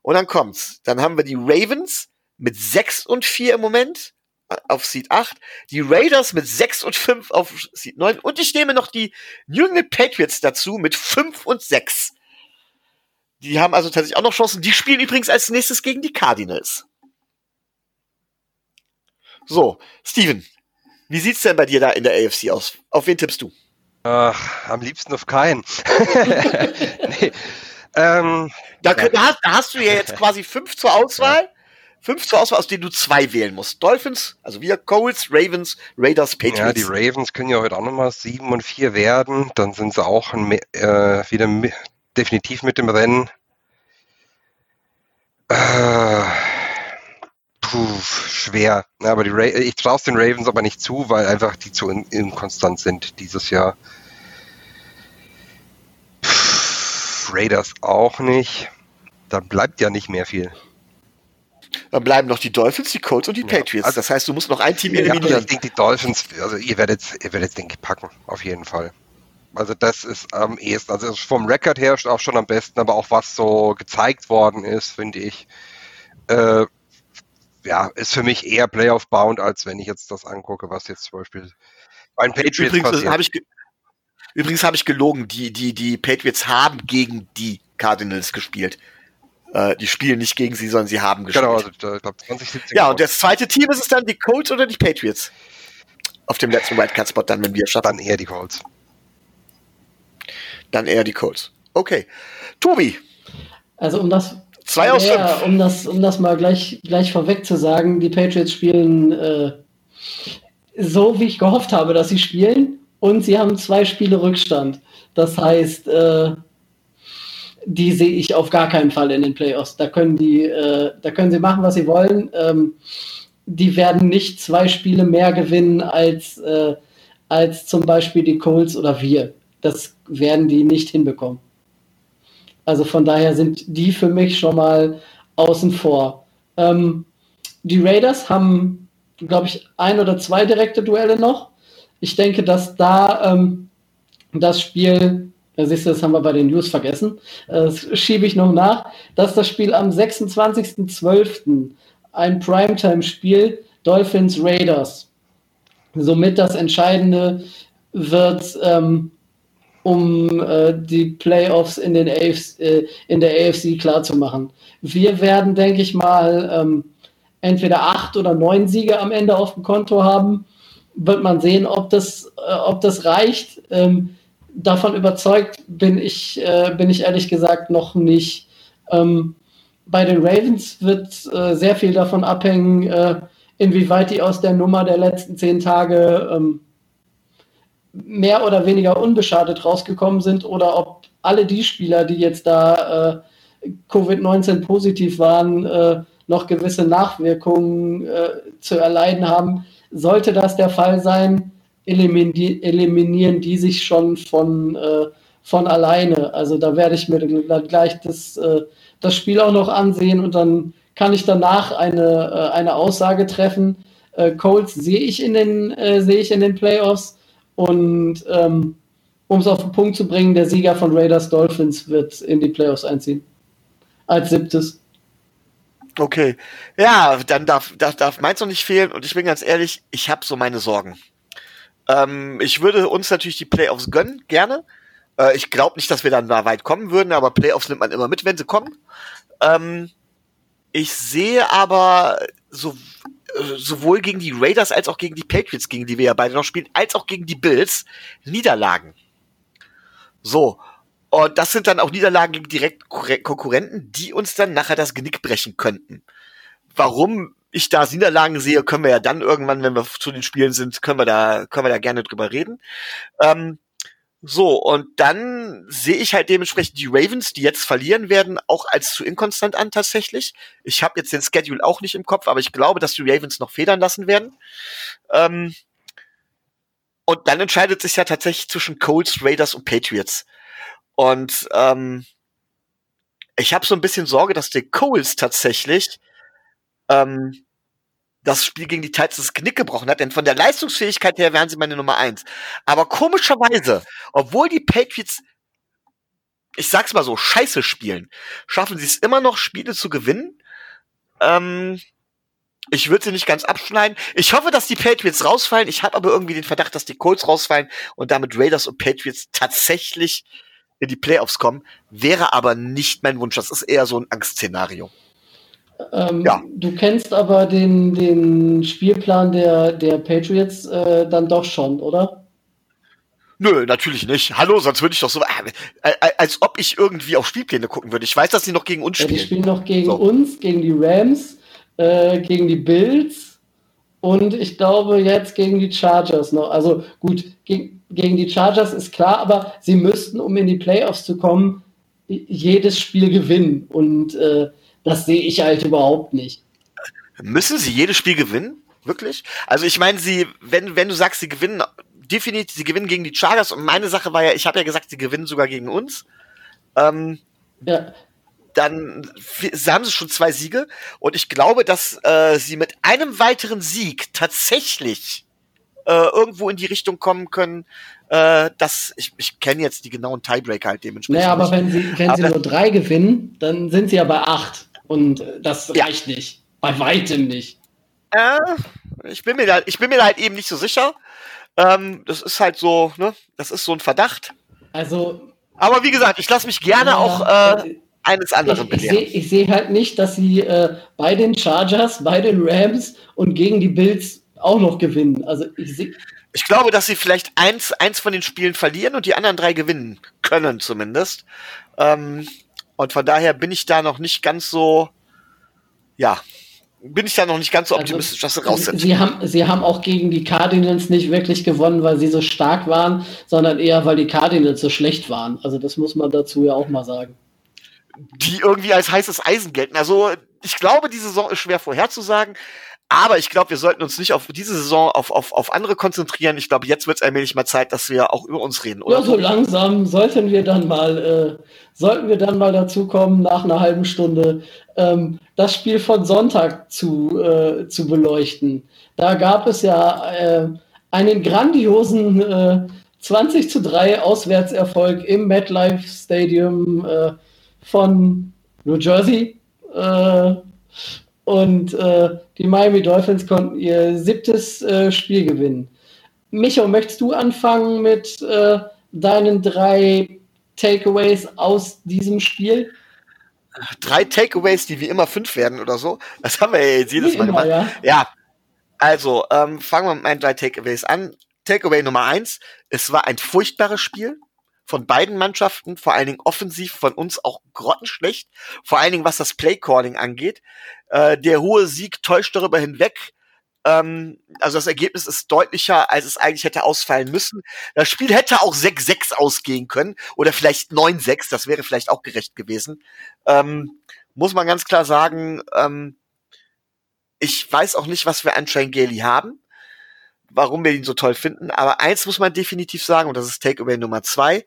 Und dann kommt's. Dann haben wir die Ravens mit sechs und vier im Moment äh, auf Seed 8, die Raiders mit 6 und 5 auf Seed 9 und ich nehme noch die New England Patriots dazu mit 5 und 6. Die haben also tatsächlich auch noch Chancen. Die spielen übrigens als nächstes gegen die Cardinals. So, Steven, wie sieht's denn bei dir da in der AFC aus? Auf wen tippst du? Ach, am liebsten auf keinen. nee. ähm, da, da, hast, da, hast, du ja jetzt quasi fünf zur Auswahl. Fünf zur Auswahl, aus denen du zwei wählen musst. Dolphins, also wir, Coles, Ravens, Raiders, Patriots. Ja, die Ravens können ja heute auch nochmal sieben und vier werden. Dann sind sie auch ein, äh, wieder definitiv mit dem Rennen. Äh, Puh, schwer. Aber die Ra ich traue den Ravens aber nicht zu, weil einfach die zu in inkonstant sind dieses Jahr. Puh, Raiders auch nicht. Da bleibt ja nicht mehr viel. Dann bleiben noch die Dolphins, die Colts und die ja, Patriots. Also, das heißt, du musst noch ein Team eliminieren. Ja, ich denke, die Dolphins, also ihr werdet, ihr werdet, denke ich, packen, auf jeden Fall. Also das ist am ehesten, also vom Record her auch schon am besten, aber auch was so gezeigt worden ist, finde ich. Äh, ja, ist für mich eher Playoff-bound, als wenn ich jetzt das angucke, was jetzt zum Beispiel bei den Patriots übrigens, passiert. Hab ich übrigens habe ich gelogen, die, die, die Patriots haben gegen die Cardinals gespielt. Äh, die spielen nicht gegen sie, sondern sie haben genau, gespielt. Genau, also, ich glaube 2017. Ja, und das zweite Team ist es dann die Colts oder die Patriots? Auf dem letzten Wildcard-Spot dann, wenn wir es schaffen. Dann eher die Colts. Dann eher die Colts. Okay. Tobi. Also um das Zwei aus ja, fünf. Um das, um das mal gleich, gleich vorweg zu sagen, die Patriots spielen äh, so, wie ich gehofft habe, dass sie spielen. Und sie haben zwei Spiele Rückstand. Das heißt, äh, die sehe ich auf gar keinen Fall in den Playoffs. Da können die, äh, da können sie machen, was sie wollen. Ähm, die werden nicht zwei Spiele mehr gewinnen als, äh, als zum Beispiel die Colts oder wir. Das werden die nicht hinbekommen. Also von daher sind die für mich schon mal außen vor. Ähm, die Raiders haben, glaube ich, ein oder zwei direkte Duelle noch. Ich denke, dass da ähm, das Spiel, da siehst du, das haben wir bei den News vergessen, das schiebe ich noch nach, dass das Spiel am 26.12. ein Primetime-Spiel Dolphins Raiders. Somit das Entscheidende wird, ähm, um äh, die Playoffs in, den AFC, äh, in der AFC klarzumachen. Wir werden, denke ich mal, ähm, entweder acht oder neun Siege am Ende auf dem Konto haben. Wird man sehen, ob das, äh, ob das reicht. Ähm, davon überzeugt bin ich, äh, bin ich ehrlich gesagt noch nicht. Ähm, bei den Ravens wird äh, sehr viel davon abhängen, äh, inwieweit die aus der Nummer der letzten zehn Tage ähm, mehr oder weniger unbeschadet rausgekommen sind oder ob alle die Spieler, die jetzt da äh, Covid-19 positiv waren, äh, noch gewisse Nachwirkungen äh, zu erleiden haben. Sollte das der Fall sein, elimini eliminieren die sich schon von, äh, von alleine. Also da werde ich mir gleich das, äh, das Spiel auch noch ansehen und dann kann ich danach eine, äh, eine Aussage treffen. Colts sehe ich in den sehe ich in den Playoffs und ähm, um es auf den Punkt zu bringen, der Sieger von Raiders Dolphins wird in die Playoffs einziehen. Als siebtes. Okay. Ja, dann darf, darf, darf meins noch nicht fehlen. Und ich bin ganz ehrlich, ich habe so meine Sorgen. Ähm, ich würde uns natürlich die Playoffs gönnen, gerne. Äh, ich glaube nicht, dass wir dann da weit kommen würden, aber Playoffs nimmt man immer mit, wenn sie kommen. Ähm, ich sehe aber so, sowohl gegen die Raiders als auch gegen die Patriots, gegen die wir ja beide noch spielen, als auch gegen die Bills Niederlagen. So. Und das sind dann auch Niederlagen gegen direkt Konkurrenten, die uns dann nachher das Genick brechen könnten. Warum ich da Niederlagen sehe, können wir ja dann irgendwann, wenn wir zu den Spielen sind, können wir da, können wir da gerne drüber reden. Ähm, so, und dann sehe ich halt dementsprechend die Ravens, die jetzt verlieren werden, auch als zu inkonstant an tatsächlich. Ich habe jetzt den Schedule auch nicht im Kopf, aber ich glaube, dass die Ravens noch federn lassen werden. Ähm und dann entscheidet sich ja tatsächlich zwischen Colts, Raiders und Patriots. Und ähm, ich habe so ein bisschen Sorge, dass die Coles tatsächlich ähm, das Spiel gegen die Titans das Knick gebrochen hat, denn von der Leistungsfähigkeit her wären sie meine Nummer eins. Aber komischerweise, obwohl die Patriots, ich sag's mal so, scheiße spielen, schaffen sie es immer noch, Spiele zu gewinnen. Ähm, ich würde sie nicht ganz abschneiden. Ich hoffe, dass die Patriots rausfallen. Ich habe aber irgendwie den Verdacht, dass die Colts rausfallen und damit Raiders und Patriots tatsächlich in die Playoffs kommen. Wäre aber nicht mein Wunsch. Das ist eher so ein Angstszenario. Ähm, ja. Du kennst aber den, den Spielplan der, der Patriots äh, dann doch schon, oder? Nö, natürlich nicht. Hallo, sonst würde ich doch so, äh, äh, als ob ich irgendwie auf Spielpläne gucken würde. Ich weiß, dass sie noch gegen uns spielen. Ja, die spielen noch gegen so. uns, gegen die Rams, äh, gegen die Bills und ich glaube jetzt gegen die Chargers noch. Also gut, gegen, gegen die Chargers ist klar, aber sie müssten, um in die Playoffs zu kommen, jedes Spiel gewinnen. Und äh, das sehe ich halt überhaupt nicht. Müssen sie jedes Spiel gewinnen? Wirklich? Also ich meine, sie, wenn, wenn du sagst, sie gewinnen, definitiv, sie gewinnen gegen die Chargers und meine Sache war ja, ich habe ja gesagt, sie gewinnen sogar gegen uns. Ähm, ja. Dann haben sie schon zwei Siege und ich glaube, dass äh, sie mit einem weiteren Sieg tatsächlich äh, irgendwo in die Richtung kommen können, äh, dass ich, ich kenne jetzt die genauen Tiebreaker halt dementsprechend. Naja, aber wenn sie, wenn sie nur drei gewinnen, dann sind sie ja bei acht. Und äh, das ja. reicht nicht. Bei weitem nicht. Äh, ich, bin mir da, ich bin mir da halt eben nicht so sicher. Ähm, das ist halt so, ne? Das ist so ein Verdacht. Also. Aber wie gesagt, ich lasse mich gerne ja, auch äh, eines anderen ich, belehren. Ich sehe seh halt nicht, dass sie äh, bei den Chargers, bei den Rams und gegen die Bills auch noch gewinnen. Also ich sehe. Ich glaube, dass sie vielleicht eins, eins von den Spielen verlieren und die anderen drei gewinnen können, zumindest. Ähm, und von daher bin ich da noch nicht ganz so, ja, bin ich da noch nicht ganz so also, optimistisch, also, dass sie raus sind. Sie haben, sie haben auch gegen die Cardinals nicht wirklich gewonnen, weil sie so stark waren, sondern eher, weil die Cardinals so schlecht waren. Also das muss man dazu ja auch mal sagen. Die irgendwie als heißes Eisen gelten. Also ich glaube, die Saison ist schwer vorherzusagen, aber ich glaube, wir sollten uns nicht auf diese Saison auf, auf, auf andere konzentrieren. Ich glaube, jetzt wird es allmählich mal Zeit, dass wir auch über uns reden, oder? Ja, so langsam sollten wir dann mal, äh, sollten wir dann mal dazu kommen, nach einer halben Stunde ähm, das Spiel von Sonntag zu, äh, zu beleuchten. Da gab es ja äh, einen grandiosen äh, 20 zu 3 Auswärtserfolg im MetLife Stadium äh, von New Jersey. Und äh, die Miami Dolphins konnten ihr siebtes äh, Spiel gewinnen. Micho, möchtest du anfangen mit äh, deinen drei Takeaways aus diesem Spiel? Drei Takeaways, die wie immer fünf werden oder so. Das haben wir ja jetzt jedes Mal immer, gemacht. Ja, ja also ähm, fangen wir mit meinen drei Takeaways an. Takeaway Nummer eins, es war ein furchtbares Spiel von beiden Mannschaften, vor allen Dingen offensiv von uns auch grottenschlecht, vor allen Dingen was das Playcalling angeht. Äh, der hohe Sieg täuscht darüber hinweg. Ähm, also das Ergebnis ist deutlicher, als es eigentlich hätte ausfallen müssen. Das Spiel hätte auch 6-6 ausgehen können oder vielleicht 9-6, das wäre vielleicht auch gerecht gewesen. Ähm, muss man ganz klar sagen, ähm, ich weiß auch nicht, was wir an Trangeli haben warum wir ihn so toll finden. Aber eins muss man definitiv sagen, und das ist Takeaway Nummer zwei.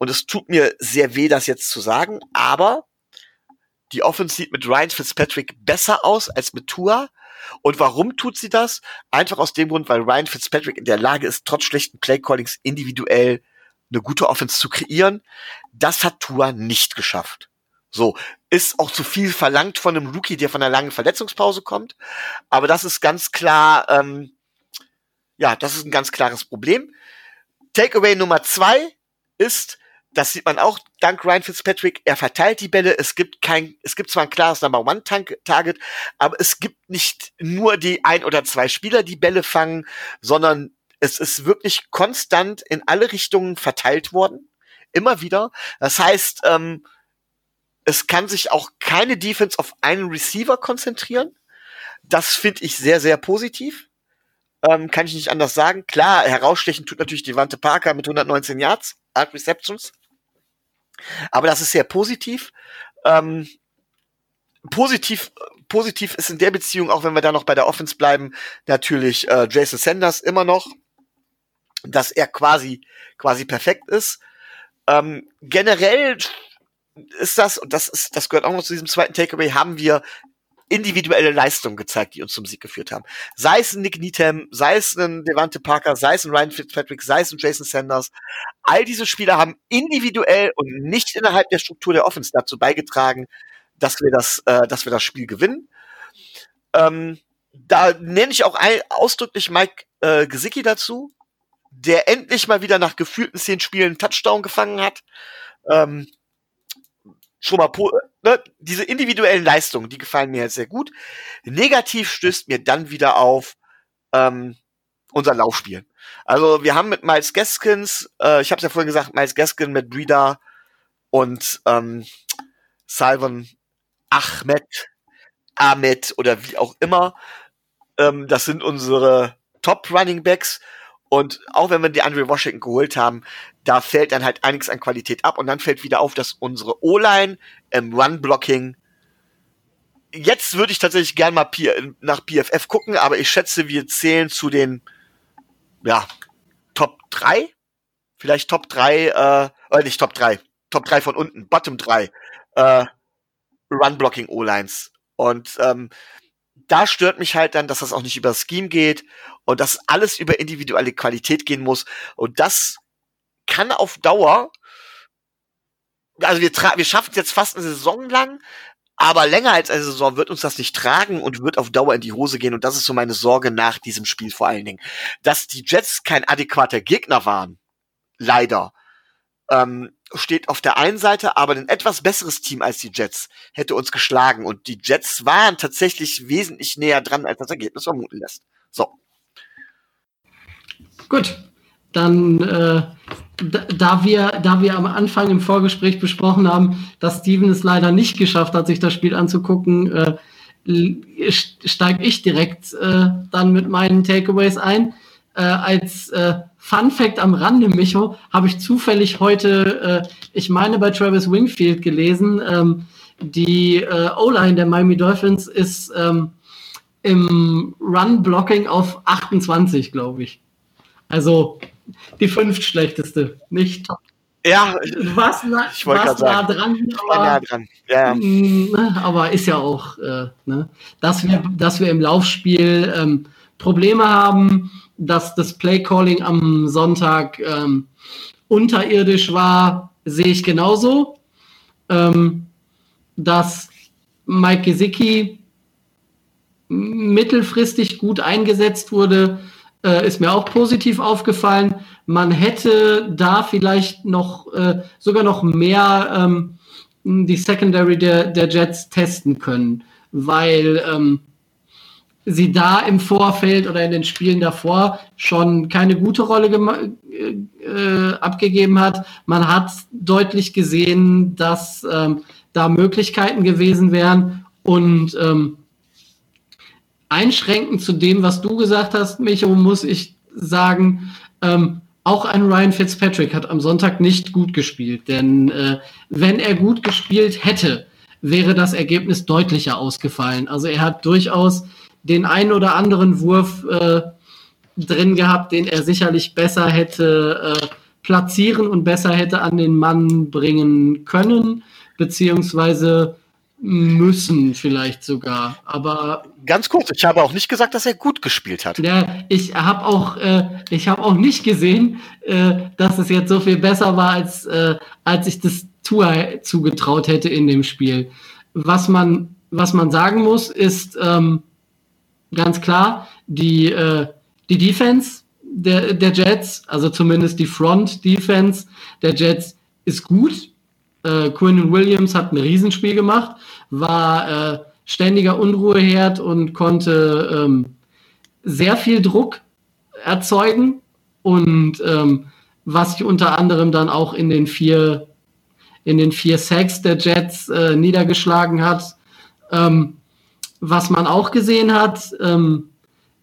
Und es tut mir sehr weh, das jetzt zu sagen, aber die Offense sieht mit Ryan Fitzpatrick besser aus als mit Tua. Und warum tut sie das? Einfach aus dem Grund, weil Ryan Fitzpatrick in der Lage ist, trotz schlechten Playcallings individuell eine gute Offense zu kreieren. Das hat Tua nicht geschafft. So, ist auch zu viel verlangt von einem Rookie, der von einer langen Verletzungspause kommt. Aber das ist ganz klar ähm, ja, das ist ein ganz klares Problem. Takeaway Nummer zwei ist, das sieht man auch dank Ryan Fitzpatrick, er verteilt die Bälle. Es gibt kein, es gibt zwar ein klares Number One Target, aber es gibt nicht nur die ein oder zwei Spieler, die Bälle fangen, sondern es ist wirklich konstant in alle Richtungen verteilt worden. Immer wieder. Das heißt, ähm, es kann sich auch keine Defense auf einen Receiver konzentrieren. Das finde ich sehr, sehr positiv. Ähm, kann ich nicht anders sagen. Klar, herausstechen tut natürlich die Wante Parker mit 119 Yards, Art Receptions. Aber das ist sehr positiv. Ähm, positiv, positiv ist in der Beziehung, auch wenn wir da noch bei der Offense bleiben, natürlich äh, Jason Sanders immer noch, dass er quasi, quasi perfekt ist. Ähm, generell ist das, und das ist, das gehört auch noch zu diesem zweiten Takeaway, haben wir individuelle Leistungen gezeigt, die uns zum Sieg geführt haben. Sei es ein Nick Needham, sei es ein Devante Parker, sei es ein Ryan Fitzpatrick, sei es ein Jason Sanders. All diese Spieler haben individuell und nicht innerhalb der Struktur der Offense dazu beigetragen, dass wir das, äh, dass wir das Spiel gewinnen. Ähm, da nenne ich auch ein, ausdrücklich Mike äh, Gesicki dazu, der endlich mal wieder nach gefühlten zehn Spielen Touchdown gefangen hat. Ähm, schon mal ne, diese individuellen Leistungen, die gefallen mir jetzt sehr gut. Negativ stößt mir dann wieder auf ähm, unser Laufspiel. Also wir haben mit Miles Gaskins, äh, ich habe es ja vorhin gesagt, Miles Gaskin mit Breeder und ähm, Salvan Ahmed, Ahmed oder wie auch immer. Ähm, das sind unsere Top Running Backs. Und auch wenn wir die Andre Washington geholt haben, da fällt dann halt einiges an Qualität ab und dann fällt wieder auf, dass unsere O-Line im Run-Blocking jetzt würde ich tatsächlich gern mal nach PFF gucken, aber ich schätze, wir zählen zu den ja, Top 3, vielleicht Top 3, äh, oder nicht Top 3, Top 3 von unten, Bottom 3 äh, Run-Blocking O-Lines. Und ähm, da stört mich halt dann, dass das auch nicht über Scheme geht und dass alles über individuelle Qualität gehen muss. Und das kann auf Dauer, also wir, wir schaffen es jetzt fast eine Saison lang, aber länger als eine Saison wird uns das nicht tragen und wird auf Dauer in die Hose gehen. Und das ist so meine Sorge nach diesem Spiel vor allen Dingen. Dass die Jets kein adäquater Gegner waren, leider, ähm, steht auf der einen Seite, aber ein etwas besseres Team als die Jets hätte uns geschlagen. Und die Jets waren tatsächlich wesentlich näher dran, als das Ergebnis vermuten lässt. So. Gut, dann äh, da, wir, da wir am Anfang im Vorgespräch besprochen haben, dass Steven es leider nicht geschafft hat, sich das Spiel anzugucken, äh, steige ich direkt äh, dann mit meinen Takeaways ein. Äh, als äh, Fun Fact am Rande, Micho, habe ich zufällig heute, äh, ich meine bei Travis Wingfield gelesen, ähm, die äh, O-Line der Miami Dolphins ist ähm, im Run-Blocking auf 28, glaube ich. Also die fünft schlechteste, nicht top. Ja, du warst, nah, ich warst nah dran, aber, nah dran. Ja. Mm, ne, aber ist ja auch, äh, ne, dass, wir, dass wir im Laufspiel ähm, Probleme haben, dass das Playcalling am Sonntag ähm, unterirdisch war, sehe ich genauso. Ähm, dass Mike Gesicki mittelfristig gut eingesetzt wurde, äh, ist mir auch positiv aufgefallen. Man hätte da vielleicht noch äh, sogar noch mehr ähm, die Secondary der, der Jets testen können, weil ähm, sie da im Vorfeld oder in den Spielen davor schon keine gute Rolle äh, abgegeben hat. Man hat deutlich gesehen, dass ähm, da Möglichkeiten gewesen wären und ähm, einschränkend zu dem, was du gesagt hast, Micho, muss ich sagen, ähm, auch ein Ryan Fitzpatrick hat am Sonntag nicht gut gespielt, denn äh, wenn er gut gespielt hätte, wäre das Ergebnis deutlicher ausgefallen. Also er hat durchaus den einen oder anderen Wurf äh, drin gehabt, den er sicherlich besser hätte äh, platzieren und besser hätte an den Mann bringen können, beziehungsweise müssen vielleicht sogar. Aber ganz kurz, ich habe auch nicht gesagt, dass er gut gespielt hat. Ja, ich habe auch, äh, ich habe auch nicht gesehen, äh, dass es jetzt so viel besser war, als äh, als ich das Tua zugetraut hätte in dem Spiel. Was man was man sagen muss, ist ähm, ganz klar die äh, die Defense der der Jets, also zumindest die Front Defense der Jets ist gut äh, Quinn Williams hat ein Riesenspiel gemacht, war äh, ständiger Unruheherd und konnte ähm, sehr viel Druck erzeugen und ähm, was sich unter anderem dann auch in den vier in den vier Sacks der Jets äh, niedergeschlagen hat. Ähm, was man auch gesehen hat, ähm,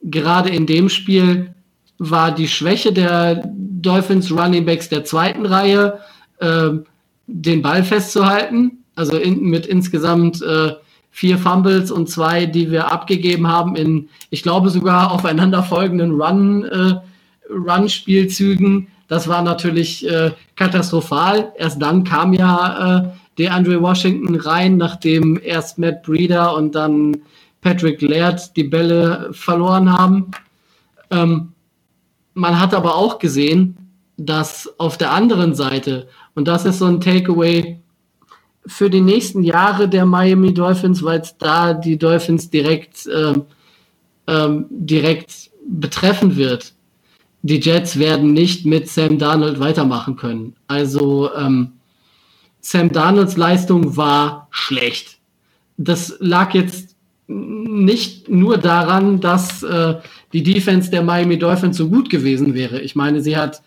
gerade in dem Spiel, war die Schwäche der Dolphins Running Backs der zweiten Reihe. Ähm, den Ball festzuhalten. Also in, mit insgesamt äh, vier Fumbles und zwei, die wir abgegeben haben in, ich glaube sogar aufeinanderfolgenden Run, äh, Run-Spielzügen. Das war natürlich äh, katastrophal. Erst dann kam ja äh, der Andre Washington rein, nachdem erst Matt Breeder und dann Patrick Laird die Bälle verloren haben. Ähm, man hat aber auch gesehen, dass auf der anderen Seite und das ist so ein Takeaway für die nächsten Jahre der Miami Dolphins, weil es da die Dolphins direkt, ähm, ähm, direkt betreffen wird. Die Jets werden nicht mit Sam Darnold weitermachen können. Also ähm, Sam Darnolds Leistung war schlecht. Das lag jetzt nicht nur daran, dass äh, die Defense der Miami Dolphins so gut gewesen wäre. Ich meine, sie hat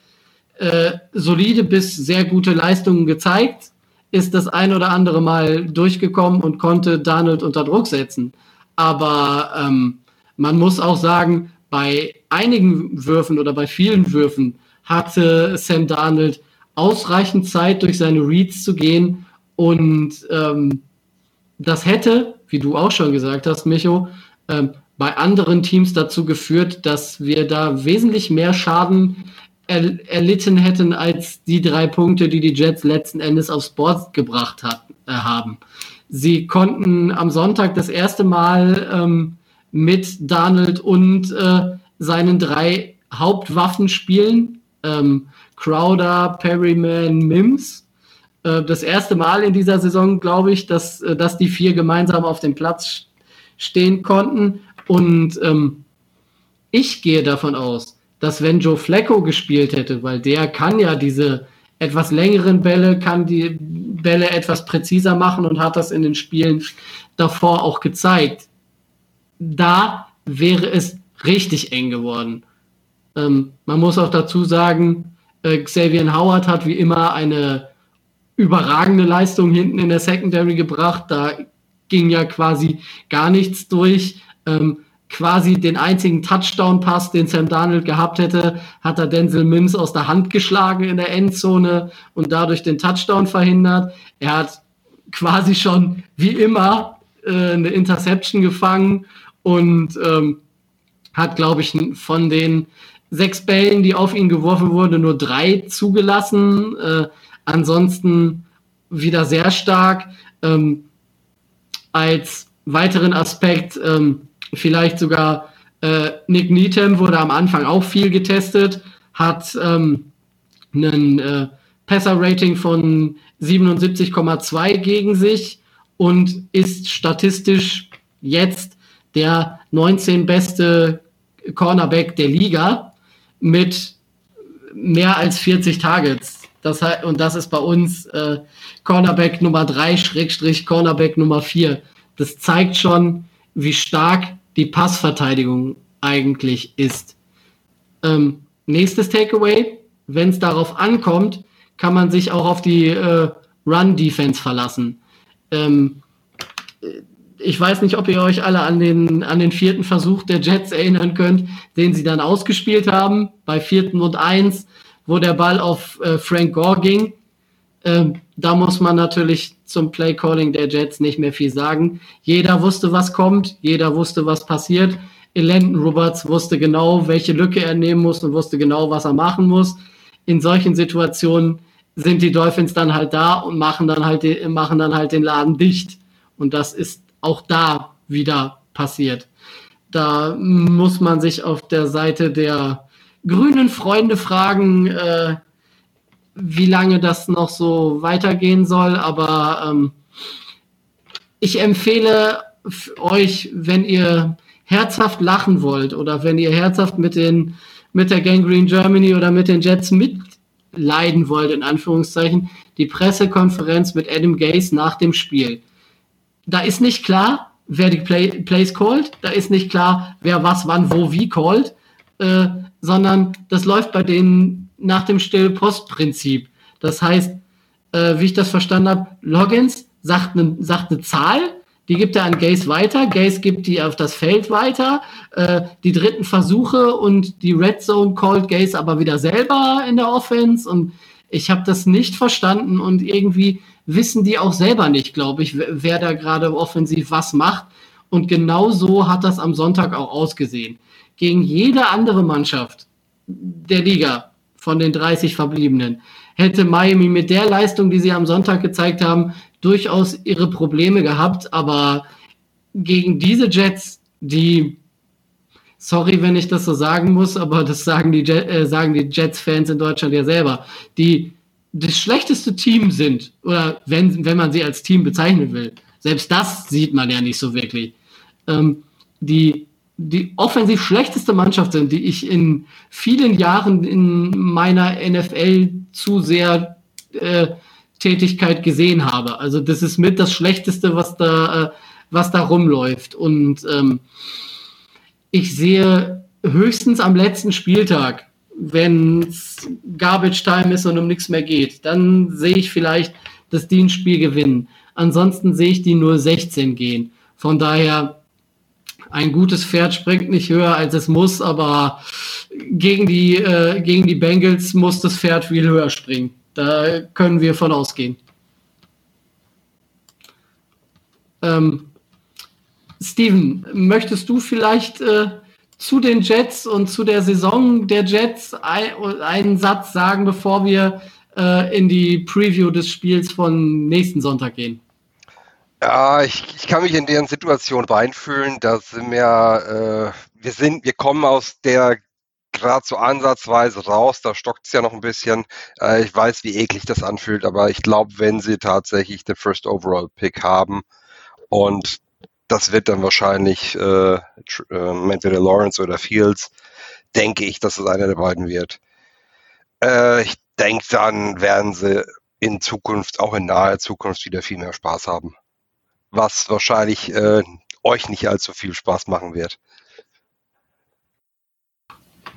äh, solide bis sehr gute Leistungen gezeigt, ist das ein oder andere Mal durchgekommen und konnte Donald unter Druck setzen. Aber ähm, man muss auch sagen, bei einigen Würfen oder bei vielen Würfen hatte Sam Darnold ausreichend Zeit, durch seine Reads zu gehen. Und ähm, das hätte, wie du auch schon gesagt hast, Micho, ähm, bei anderen Teams dazu geführt, dass wir da wesentlich mehr Schaden er, erlitten hätten als die drei Punkte, die die Jets letzten Endes aufs Board gebracht hat, äh, haben. Sie konnten am Sonntag das erste Mal ähm, mit Donald und äh, seinen drei Hauptwaffen spielen. Ähm, Crowder, Perryman, Mims. Äh, das erste Mal in dieser Saison, glaube ich, dass, äh, dass die vier gemeinsam auf dem Platz stehen konnten. Und ähm, ich gehe davon aus, dass wenn Joe Flacco gespielt hätte, weil der kann ja diese etwas längeren Bälle, kann die Bälle etwas präziser machen und hat das in den Spielen davor auch gezeigt. Da wäre es richtig eng geworden. Ähm, man muss auch dazu sagen, äh, Xavier Howard hat wie immer eine überragende Leistung hinten in der Secondary gebracht. Da ging ja quasi gar nichts durch. Ähm, quasi den einzigen Touchdown-Pass, den Sam Darnold gehabt hätte, hat er Denzel Mims aus der Hand geschlagen in der Endzone und dadurch den Touchdown verhindert. Er hat quasi schon wie immer äh, eine Interception gefangen und ähm, hat, glaube ich, von den sechs Bällen, die auf ihn geworfen wurden, nur drei zugelassen. Äh, ansonsten wieder sehr stark. Ähm, als weiteren Aspekt ähm, vielleicht sogar äh, Nick Needham wurde am Anfang auch viel getestet, hat ähm, einen äh, Passer-Rating von 77,2 gegen sich und ist statistisch jetzt der 19 beste Cornerback der Liga mit mehr als 40 Targets. Das, und das ist bei uns äh, Cornerback Nummer 3, Schrägstrich Cornerback Nummer 4. Das zeigt schon, wie stark die Passverteidigung eigentlich ist. Ähm, nächstes Takeaway, wenn es darauf ankommt, kann man sich auch auf die äh, Run-Defense verlassen. Ähm, ich weiß nicht, ob ihr euch alle an den, an den vierten Versuch der Jets erinnern könnt, den sie dann ausgespielt haben, bei vierten und eins, wo der Ball auf äh, Frank Gore ging. Ähm, da muss man natürlich zum Play Calling der Jets nicht mehr viel sagen. Jeder wusste, was kommt, jeder wusste, was passiert. Landon Roberts wusste genau, welche Lücke er nehmen muss und wusste genau, was er machen muss. In solchen Situationen sind die Dolphins dann halt da und machen dann halt, machen dann halt den Laden dicht. Und das ist auch da wieder passiert. Da muss man sich auf der Seite der grünen Freunde fragen, äh, wie lange das noch so weitergehen soll. Aber ähm, ich empfehle euch, wenn ihr herzhaft lachen wollt oder wenn ihr herzhaft mit den mit der Gangrene Germany oder mit den Jets mitleiden wollt, in Anführungszeichen, die Pressekonferenz mit Adam Gase nach dem Spiel. Da ist nicht klar, wer die Play, Plays callt, da ist nicht klar, wer was, wann, wo, wie callt, äh, sondern das läuft bei denen nach dem Still-Post-Prinzip. Das heißt, äh, wie ich das verstanden habe, Logins sagt eine sagt eine Zahl, die gibt er an Gaze weiter, Gaze gibt die auf das Feld weiter, äh, die dritten Versuche und die Red Zone called Gaze aber wieder selber in der Offense. Und ich habe das nicht verstanden. Und irgendwie wissen die auch selber nicht, glaube ich, wer da gerade offensiv was macht. Und genau so hat das am Sonntag auch ausgesehen. Gegen jede andere Mannschaft der Liga von den 30 Verbliebenen hätte Miami mit der Leistung, die sie am Sonntag gezeigt haben, durchaus ihre Probleme gehabt. Aber gegen diese Jets, die, sorry, wenn ich das so sagen muss, aber das sagen die, äh, sagen die Jets-Fans in Deutschland ja selber, die das schlechteste Team sind, oder wenn, wenn man sie als Team bezeichnen will. Selbst das sieht man ja nicht so wirklich. Ähm, die, die offensiv schlechteste Mannschaft sind, die ich in vielen Jahren in meiner NFL zu sehr äh, Tätigkeit gesehen habe. Also das ist mit das Schlechteste, was da, äh, was da rumläuft. Und ähm, ich sehe höchstens am letzten Spieltag wenn es Garbage Time ist und um nichts mehr geht, dann sehe ich vielleicht, dass die ein Spiel gewinnen. Ansonsten sehe ich die nur 16 gehen. Von daher, ein gutes Pferd springt nicht höher, als es muss, aber gegen die, äh, gegen die Bengals muss das Pferd viel höher springen. Da können wir von ausgehen. Ähm, Steven, möchtest du vielleicht äh, zu den Jets und zu der Saison der Jets ein, einen Satz sagen, bevor wir äh, in die Preview des Spiels von nächsten Sonntag gehen? Ja, ich, ich kann mich in deren Situation reinfühlen. Da sind wir, äh, wir sind, wir kommen aus der gerade so ansatzweise raus, da stockt es ja noch ein bisschen. Äh, ich weiß, wie eklig das anfühlt, aber ich glaube, wenn sie tatsächlich den First Overall Pick haben und das wird dann wahrscheinlich äh, äh, entweder Lawrence oder Fields, denke ich, dass es einer der beiden wird. Äh, ich denke, dann werden sie in Zukunft, auch in naher Zukunft, wieder viel mehr Spaß haben. Was wahrscheinlich äh, euch nicht allzu viel Spaß machen wird.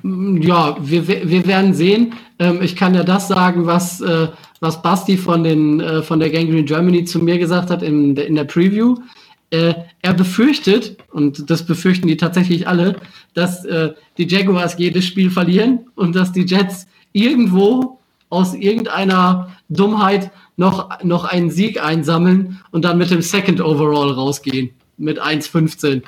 Ja, wir, wir werden sehen. Ähm, ich kann ja das sagen, was, äh, was Basti von, den, äh, von der Gangrene Germany zu mir gesagt hat in, in der Preview. Äh, er befürchtet, und das befürchten die tatsächlich alle, dass äh, die Jaguars jedes Spiel verlieren und dass die Jets irgendwo aus irgendeiner Dummheit noch, noch einen Sieg einsammeln und dann mit dem Second Overall rausgehen mit 1,15.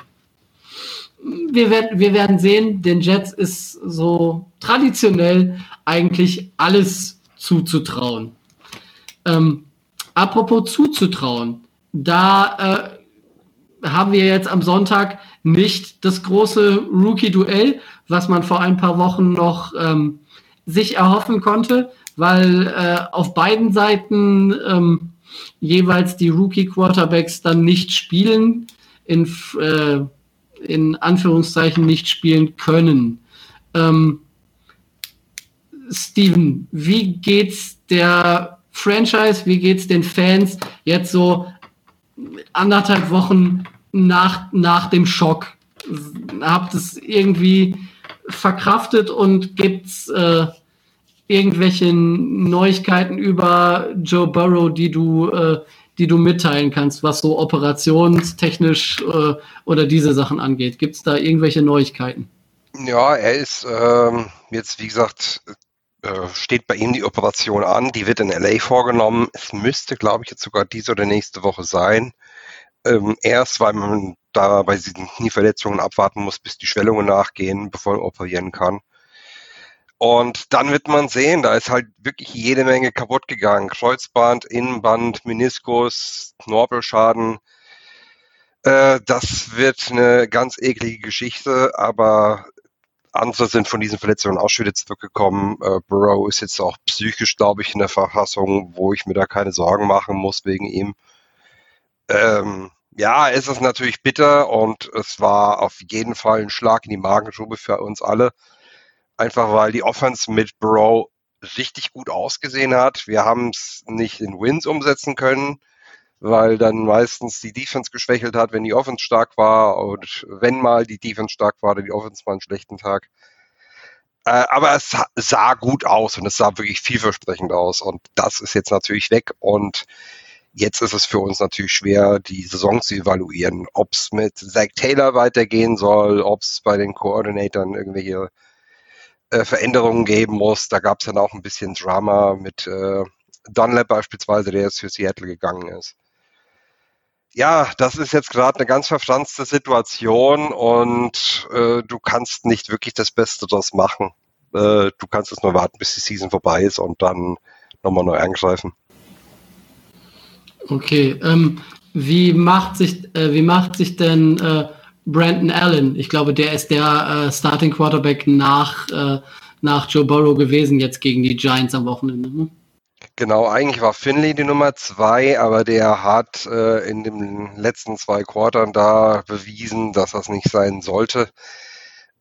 Wir werden, wir werden sehen, den Jets ist so traditionell eigentlich alles zuzutrauen. Ähm, apropos zuzutrauen, da äh, haben wir jetzt am Sonntag nicht das große Rookie-Duell, was man vor ein paar Wochen noch ähm, sich erhoffen konnte, weil äh, auf beiden Seiten ähm, jeweils die Rookie-Quarterbacks dann nicht spielen. In, äh, in Anführungszeichen nicht spielen können. Ähm, Steven, wie geht's der Franchise, wie geht's den Fans jetzt so anderthalb Wochen nach, nach dem Schock? Habt es irgendwie verkraftet und gibt's äh, irgendwelche Neuigkeiten über Joe Burrow, die du, äh, die du mitteilen kannst, was so operationstechnisch äh, oder diese Sachen angeht? Gibt es da irgendwelche Neuigkeiten? Ja, er ist ähm, jetzt, wie gesagt, äh, steht bei ihm die Operation an. Die wird in LA vorgenommen. Es müsste, glaube ich, jetzt sogar diese oder nächste Woche sein. Ähm, erst, weil man da bei diesen Knieverletzungen abwarten muss, bis die Schwellungen nachgehen, bevor man operieren kann. Und dann wird man sehen, da ist halt wirklich jede Menge kaputt gegangen. Kreuzband, Innenband, Meniskus, Knorpelschaden. Äh, das wird eine ganz eklige Geschichte, aber andere sind von diesen Verletzungen auch schon wieder zurückgekommen. Äh, Burrow ist jetzt auch psychisch, glaube ich, in der Verfassung, wo ich mir da keine Sorgen machen muss wegen ihm. Ähm, ja, es ist natürlich bitter und es war auf jeden Fall ein Schlag in die Magengrube für uns alle. Einfach weil die Offense mit Burrow richtig gut ausgesehen hat. Wir haben es nicht in Wins umsetzen können, weil dann meistens die Defense geschwächelt hat, wenn die Offense stark war und wenn mal die Defense stark war, dann die Offense mal einen schlechten Tag. Äh, aber es sah gut aus und es sah wirklich vielversprechend aus und das ist jetzt natürlich weg und jetzt ist es für uns natürlich schwer, die Saison zu evaluieren, ob es mit Zach Taylor weitergehen soll, ob es bei den Koordinatoren irgendwelche äh, Veränderungen geben muss. Da gab es dann auch ein bisschen Drama mit äh, Dunlap beispielsweise, der jetzt für Seattle gegangen ist. Ja, das ist jetzt gerade eine ganz verfranste Situation und äh, du kannst nicht wirklich das Beste daraus machen. Äh, du kannst es nur warten, bis die Season vorbei ist und dann nochmal neu angreifen. Okay, ähm, wie macht sich, äh, wie macht sich denn äh, Brandon Allen? Ich glaube, der ist der äh, Starting Quarterback nach, äh, nach Joe Burrow gewesen, jetzt gegen die Giants am Wochenende. Ne? Genau, eigentlich war Finley die Nummer zwei, aber der hat äh, in den letzten zwei Quartern da bewiesen, dass das nicht sein sollte.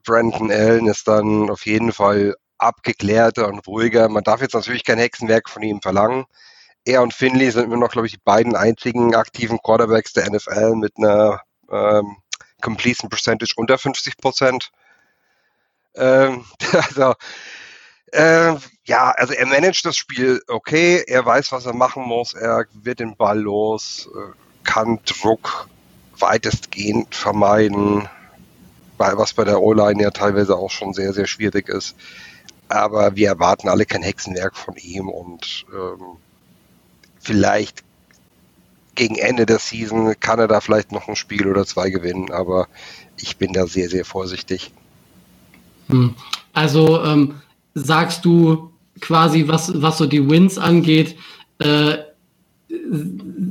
Brandon Allen ist dann auf jeden Fall abgeklärter und ruhiger. Man darf jetzt natürlich kein Hexenwerk von ihm verlangen er und Finley sind immer noch, glaube ich, die beiden einzigen aktiven Quarterbacks der NFL mit einer ähm, Completion Percentage unter 50 Prozent. Ähm, also, äh, ja, also er managt das Spiel okay, er weiß, was er machen muss, er wird den Ball los, äh, kann Druck weitestgehend vermeiden, was bei der O-Line ja teilweise auch schon sehr, sehr schwierig ist. Aber wir erwarten alle kein Hexenwerk von ihm und ähm, vielleicht gegen Ende der Season kann er da vielleicht noch ein Spiel oder zwei gewinnen, aber ich bin da sehr, sehr vorsichtig. Hm. Also ähm, sagst du quasi, was, was so die Wins angeht, äh,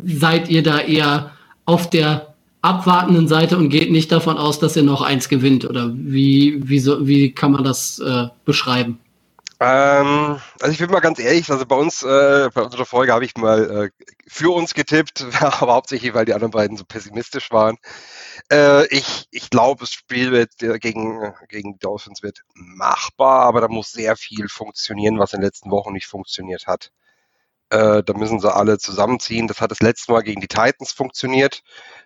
seid ihr da eher auf der abwartenden Seite und geht nicht davon aus, dass ihr noch eins gewinnt? Oder wie, wie, so, wie kann man das äh, beschreiben? Ähm, also ich bin mal ganz ehrlich, also bei uns, äh, bei unserer Folge habe ich mal äh, für uns getippt, aber hauptsächlich, weil die anderen beiden so pessimistisch waren. Äh, ich ich glaube, das Spiel wird äh, gegen, gegen die Dolphins wird machbar, aber da muss sehr viel funktionieren, was in den letzten Wochen nicht funktioniert hat. Äh, da müssen sie alle zusammenziehen. Das hat das letzte Mal gegen die Titans funktioniert.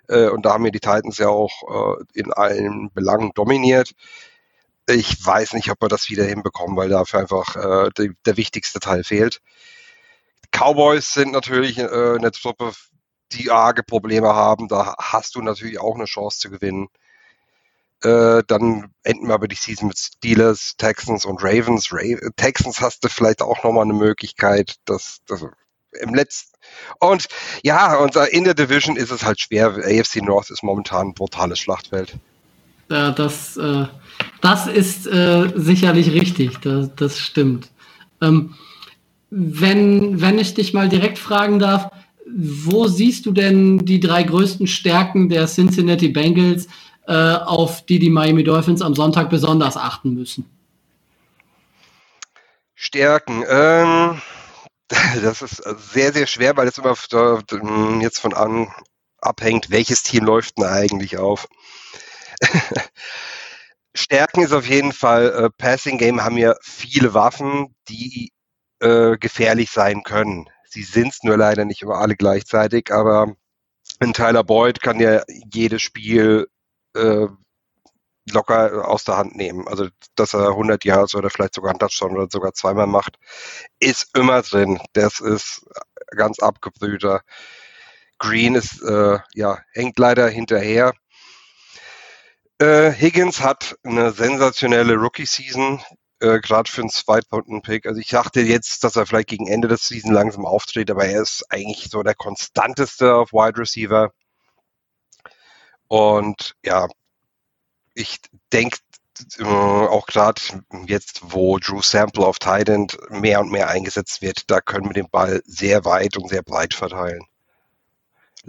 Äh, und da haben wir die Titans ja auch in allen Belangen dominiert ich weiß nicht, ob wir das wieder hinbekommen, weil dafür einfach äh, die, der wichtigste Teil fehlt. Cowboys sind natürlich äh, eine Truppe, die arge Probleme haben. Da hast du natürlich auch eine Chance zu gewinnen. Äh, dann enden wir aber die Season mit Steelers, Texans und Ravens. Ra Texans hast du vielleicht auch nochmal eine Möglichkeit, dass, dass im letzten und ja, und in der Division ist es halt schwer. AFC North ist momentan ein brutales Schlachtfeld. Ja, das, äh, das ist äh, sicherlich richtig, das, das stimmt. Ähm, wenn, wenn ich dich mal direkt fragen darf, wo siehst du denn die drei größten Stärken der Cincinnati Bengals, äh, auf die die Miami Dolphins am Sonntag besonders achten müssen? Stärken. Ähm, das ist sehr, sehr schwer, weil es immer jetzt von an abhängt, welches Team läuft denn eigentlich auf. Stärken ist auf jeden Fall, äh, Passing Game haben wir viele Waffen, die äh, gefährlich sein können. Sie sind es nur leider nicht immer alle gleichzeitig, aber ein Tyler Boyd kann ja jedes Spiel äh, locker aus der Hand nehmen. Also, dass er 100 Yards oder vielleicht sogar ein Touchdown oder sogar zweimal macht, ist immer drin. Das ist ganz abgebrühter. Green ist, äh, ja, hängt leider hinterher. Äh, Higgins hat eine sensationelle Rookie-Season, äh, gerade für einen Zweitrunden-Pick. Also ich dachte jetzt, dass er vielleicht gegen Ende des Season langsam auftritt, aber er ist eigentlich so der konstanteste auf Wide Receiver. Und ja, ich denke äh, auch gerade jetzt, wo Drew Sample auf Tight End mehr und mehr eingesetzt wird, da können wir den Ball sehr weit und sehr breit verteilen.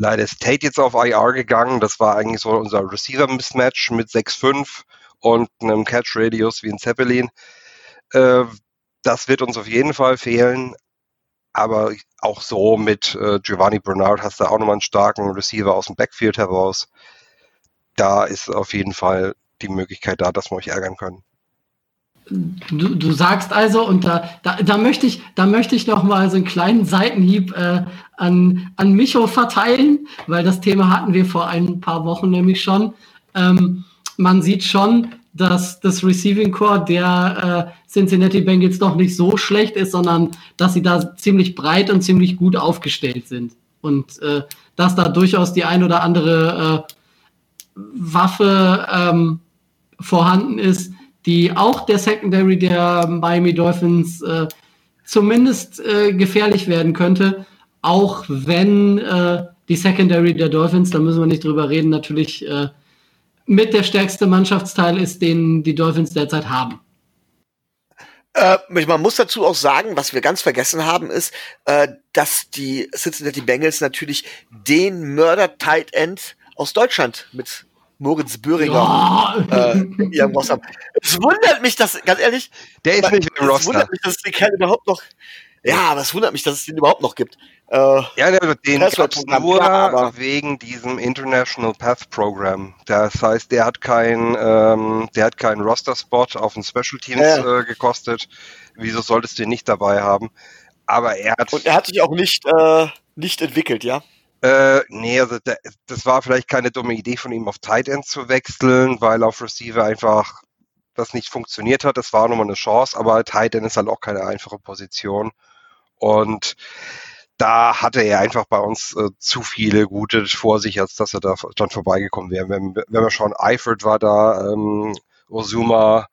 Leider ist Tate jetzt auf IR gegangen. Das war eigentlich so unser Receiver-Mismatch mit 6-5 und einem Catch-Radius wie ein Zeppelin. Äh, das wird uns auf jeden Fall fehlen. Aber auch so mit äh, Giovanni Bernard hast du auch nochmal einen starken Receiver aus dem Backfield heraus da ist auf jeden Fall die Möglichkeit da, dass wir euch ärgern können. Du, du sagst also, und da, da, da möchte ich, da möchte ich noch mal so einen kleinen Seitenhieb äh, an, an Micho verteilen, weil das Thema hatten wir vor ein paar Wochen nämlich schon. Ähm, man sieht schon, dass das Receiving Core der äh, Cincinnati Bengals doch nicht so schlecht ist, sondern dass sie da ziemlich breit und ziemlich gut aufgestellt sind. Und äh, dass da durchaus die ein oder andere äh, Waffe ähm, vorhanden ist, die auch der Secondary der Miami Dolphins äh, zumindest äh, gefährlich werden könnte, auch wenn äh, die Secondary der Dolphins, da müssen wir nicht drüber reden, natürlich äh, mit der stärkste Mannschaftsteil ist, den die Dolphins derzeit haben. Äh, man muss dazu auch sagen, was wir ganz vergessen haben, ist, äh, dass die Cincinnati Bengals natürlich den Mörder-Tight End aus Deutschland mit Moritz Böhringer ja. äh, Roster haben. Es wundert mich, dass, ganz ehrlich, der ist nicht im Roster. Es wundert mich, dass es den Kerl überhaupt noch, ja, aber es wundert mich, dass es den überhaupt noch gibt. Äh, ja, den gab's nur klar, wegen diesem International Path Program. Das heißt, der hat kein, ähm, der hat keinen Roster-Spot auf den Special Teams ja. äh, gekostet. Wieso solltest du ihn nicht dabei haben? Aber er hat. Und er hat sich auch nicht, äh, nicht entwickelt, ja? Äh, nee, also der, das war vielleicht keine dumme Idee von ihm auf Tight End zu wechseln, weil auf Receiver einfach das nicht funktioniert hat. Das war nochmal eine Chance, aber Tight End ist halt auch keine einfache Position. Und da hatte er einfach bei uns äh, zu viele gute vor sich, als dass er da dann vorbeigekommen wäre. Wenn, wenn wir schauen, Eifert war da, ähm, Ozuma,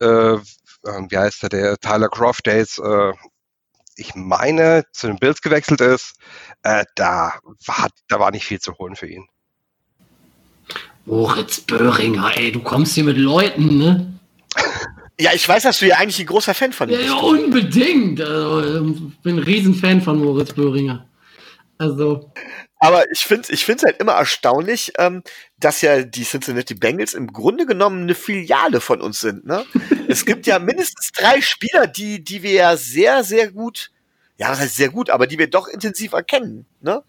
äh, äh, wie heißt der, der Tyler Croft, der ist äh, ich meine, zu den Bills gewechselt ist, äh, da, war, da war nicht viel zu holen für ihn. Moritz Böhringer, ey, du kommst hier mit Leuten, ne? Ja, ich weiß, dass du ja eigentlich ein großer Fan von ihm bist. Ja, unbedingt. Also, ich bin ein Riesenfan von Moritz Böhringer. Also. Aber ich finde ich es halt immer erstaunlich, ähm, dass ja die Cincinnati Bengals im Grunde genommen eine Filiale von uns sind. Ne? es gibt ja mindestens drei Spieler, die, die wir ja sehr, sehr gut, ja, das heißt sehr gut, aber die wir doch intensiv erkennen. Ne?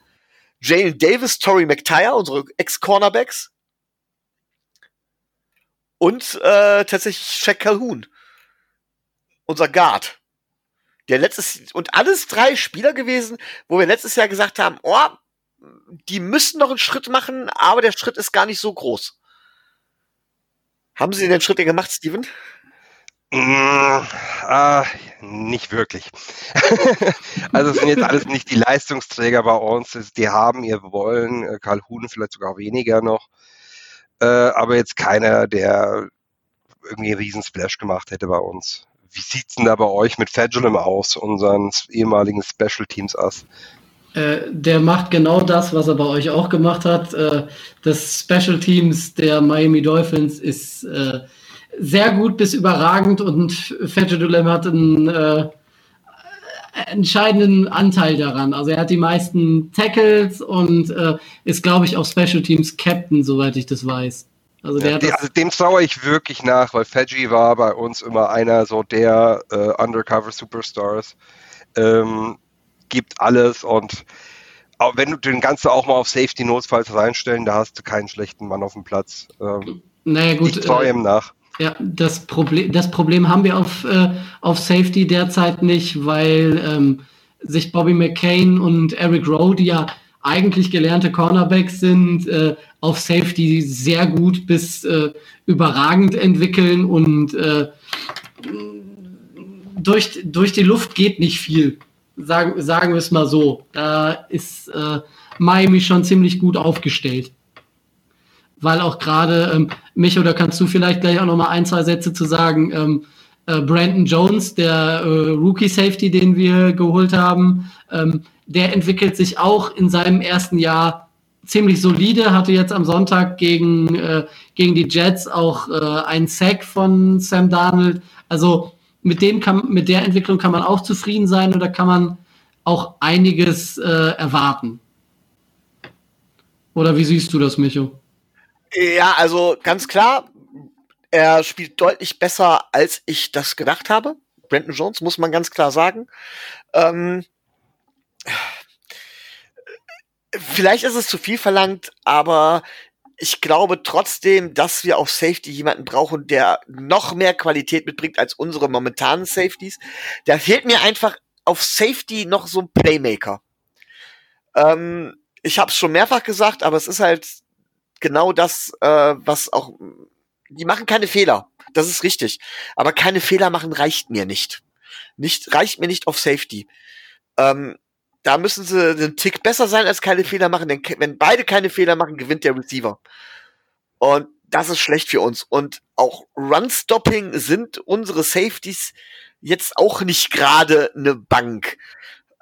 Jalen Davis, Tory McTire, unsere Ex-Cornerbacks. Und äh, tatsächlich Shaq Calhoun, unser Guard. Der letztes, und alles drei Spieler gewesen, wo wir letztes Jahr gesagt haben, oh, die müssen noch einen Schritt machen, aber der Schritt ist gar nicht so groß. Haben Sie den Schritt gemacht, Steven? Mm, äh, nicht wirklich. also es sind jetzt alles nicht die Leistungsträger bei uns. Die haben ihr Wollen, äh, Karl Huhn vielleicht sogar weniger noch. Äh, aber jetzt keiner, der irgendwie einen riesen Splash gemacht hätte bei uns. Wie sieht's denn da bei euch mit Fedulum aus, unseren ehemaligen Special Teams Ass? Äh, der macht genau das, was er bei euch auch gemacht hat. Äh, das Special Teams der Miami Dolphins ist äh, sehr gut bis überragend und Fedulem hat einen äh, entscheidenden Anteil daran. Also er hat die meisten Tackles und äh, ist, glaube ich, auch Special Teams Captain, soweit ich das weiß. Also, ja, also dem traue ich wirklich nach, weil Fedji war bei uns immer einer so der äh, Undercover Superstars. Ähm, gibt alles und auch wenn du den ganzen auch mal auf Safety notfalls reinstellen, da hast du keinen schlechten Mann auf dem Platz. Ähm, naja, gut. Ich traue ihm nach. Ja, das Problem, das Problem haben wir auf, äh, auf Safety derzeit nicht, weil ähm, sich Bobby McCain und Eric Rowe, die ja eigentlich gelernte Cornerbacks sind, äh, auf Safety sehr gut bis äh, überragend entwickeln und äh, durch, durch die Luft geht nicht viel. Sagen, sagen wir es mal so. Da ist äh, Miami schon ziemlich gut aufgestellt. Weil auch gerade, ähm, mich, oder kannst du vielleicht gleich auch noch mal ein, zwei Sätze zu sagen, ähm, äh, Brandon Jones, der äh, Rookie Safety, den wir geholt haben, ähm, der entwickelt sich auch in seinem ersten Jahr ziemlich solide, hatte jetzt am Sonntag gegen, äh, gegen die Jets auch äh, einen Sack von Sam Darnold. Also mit dem kann, mit der Entwicklung kann man auch zufrieden sein oder kann man auch einiges äh, erwarten. Oder wie siehst du das, Micho? Ja, also ganz klar, er spielt deutlich besser, als ich das gedacht habe. Brandon Jones, muss man ganz klar sagen. Ähm, vielleicht ist es zu viel verlangt, aber ich glaube trotzdem, dass wir auf Safety jemanden brauchen, der noch mehr Qualität mitbringt als unsere momentanen Safeties. Da fehlt mir einfach auf Safety noch so ein Playmaker. Ähm, ich habe es schon mehrfach gesagt, aber es ist halt genau das, äh, was auch. Die machen keine Fehler. Das ist richtig. Aber keine Fehler machen reicht mir nicht. Nicht reicht mir nicht auf Safety. Ähm, da müssen sie einen Tick besser sein als keine Fehler machen, denn wenn beide keine Fehler machen, gewinnt der Receiver. Und das ist schlecht für uns. Und auch Run-Stopping sind unsere Safeties jetzt auch nicht gerade eine Bank.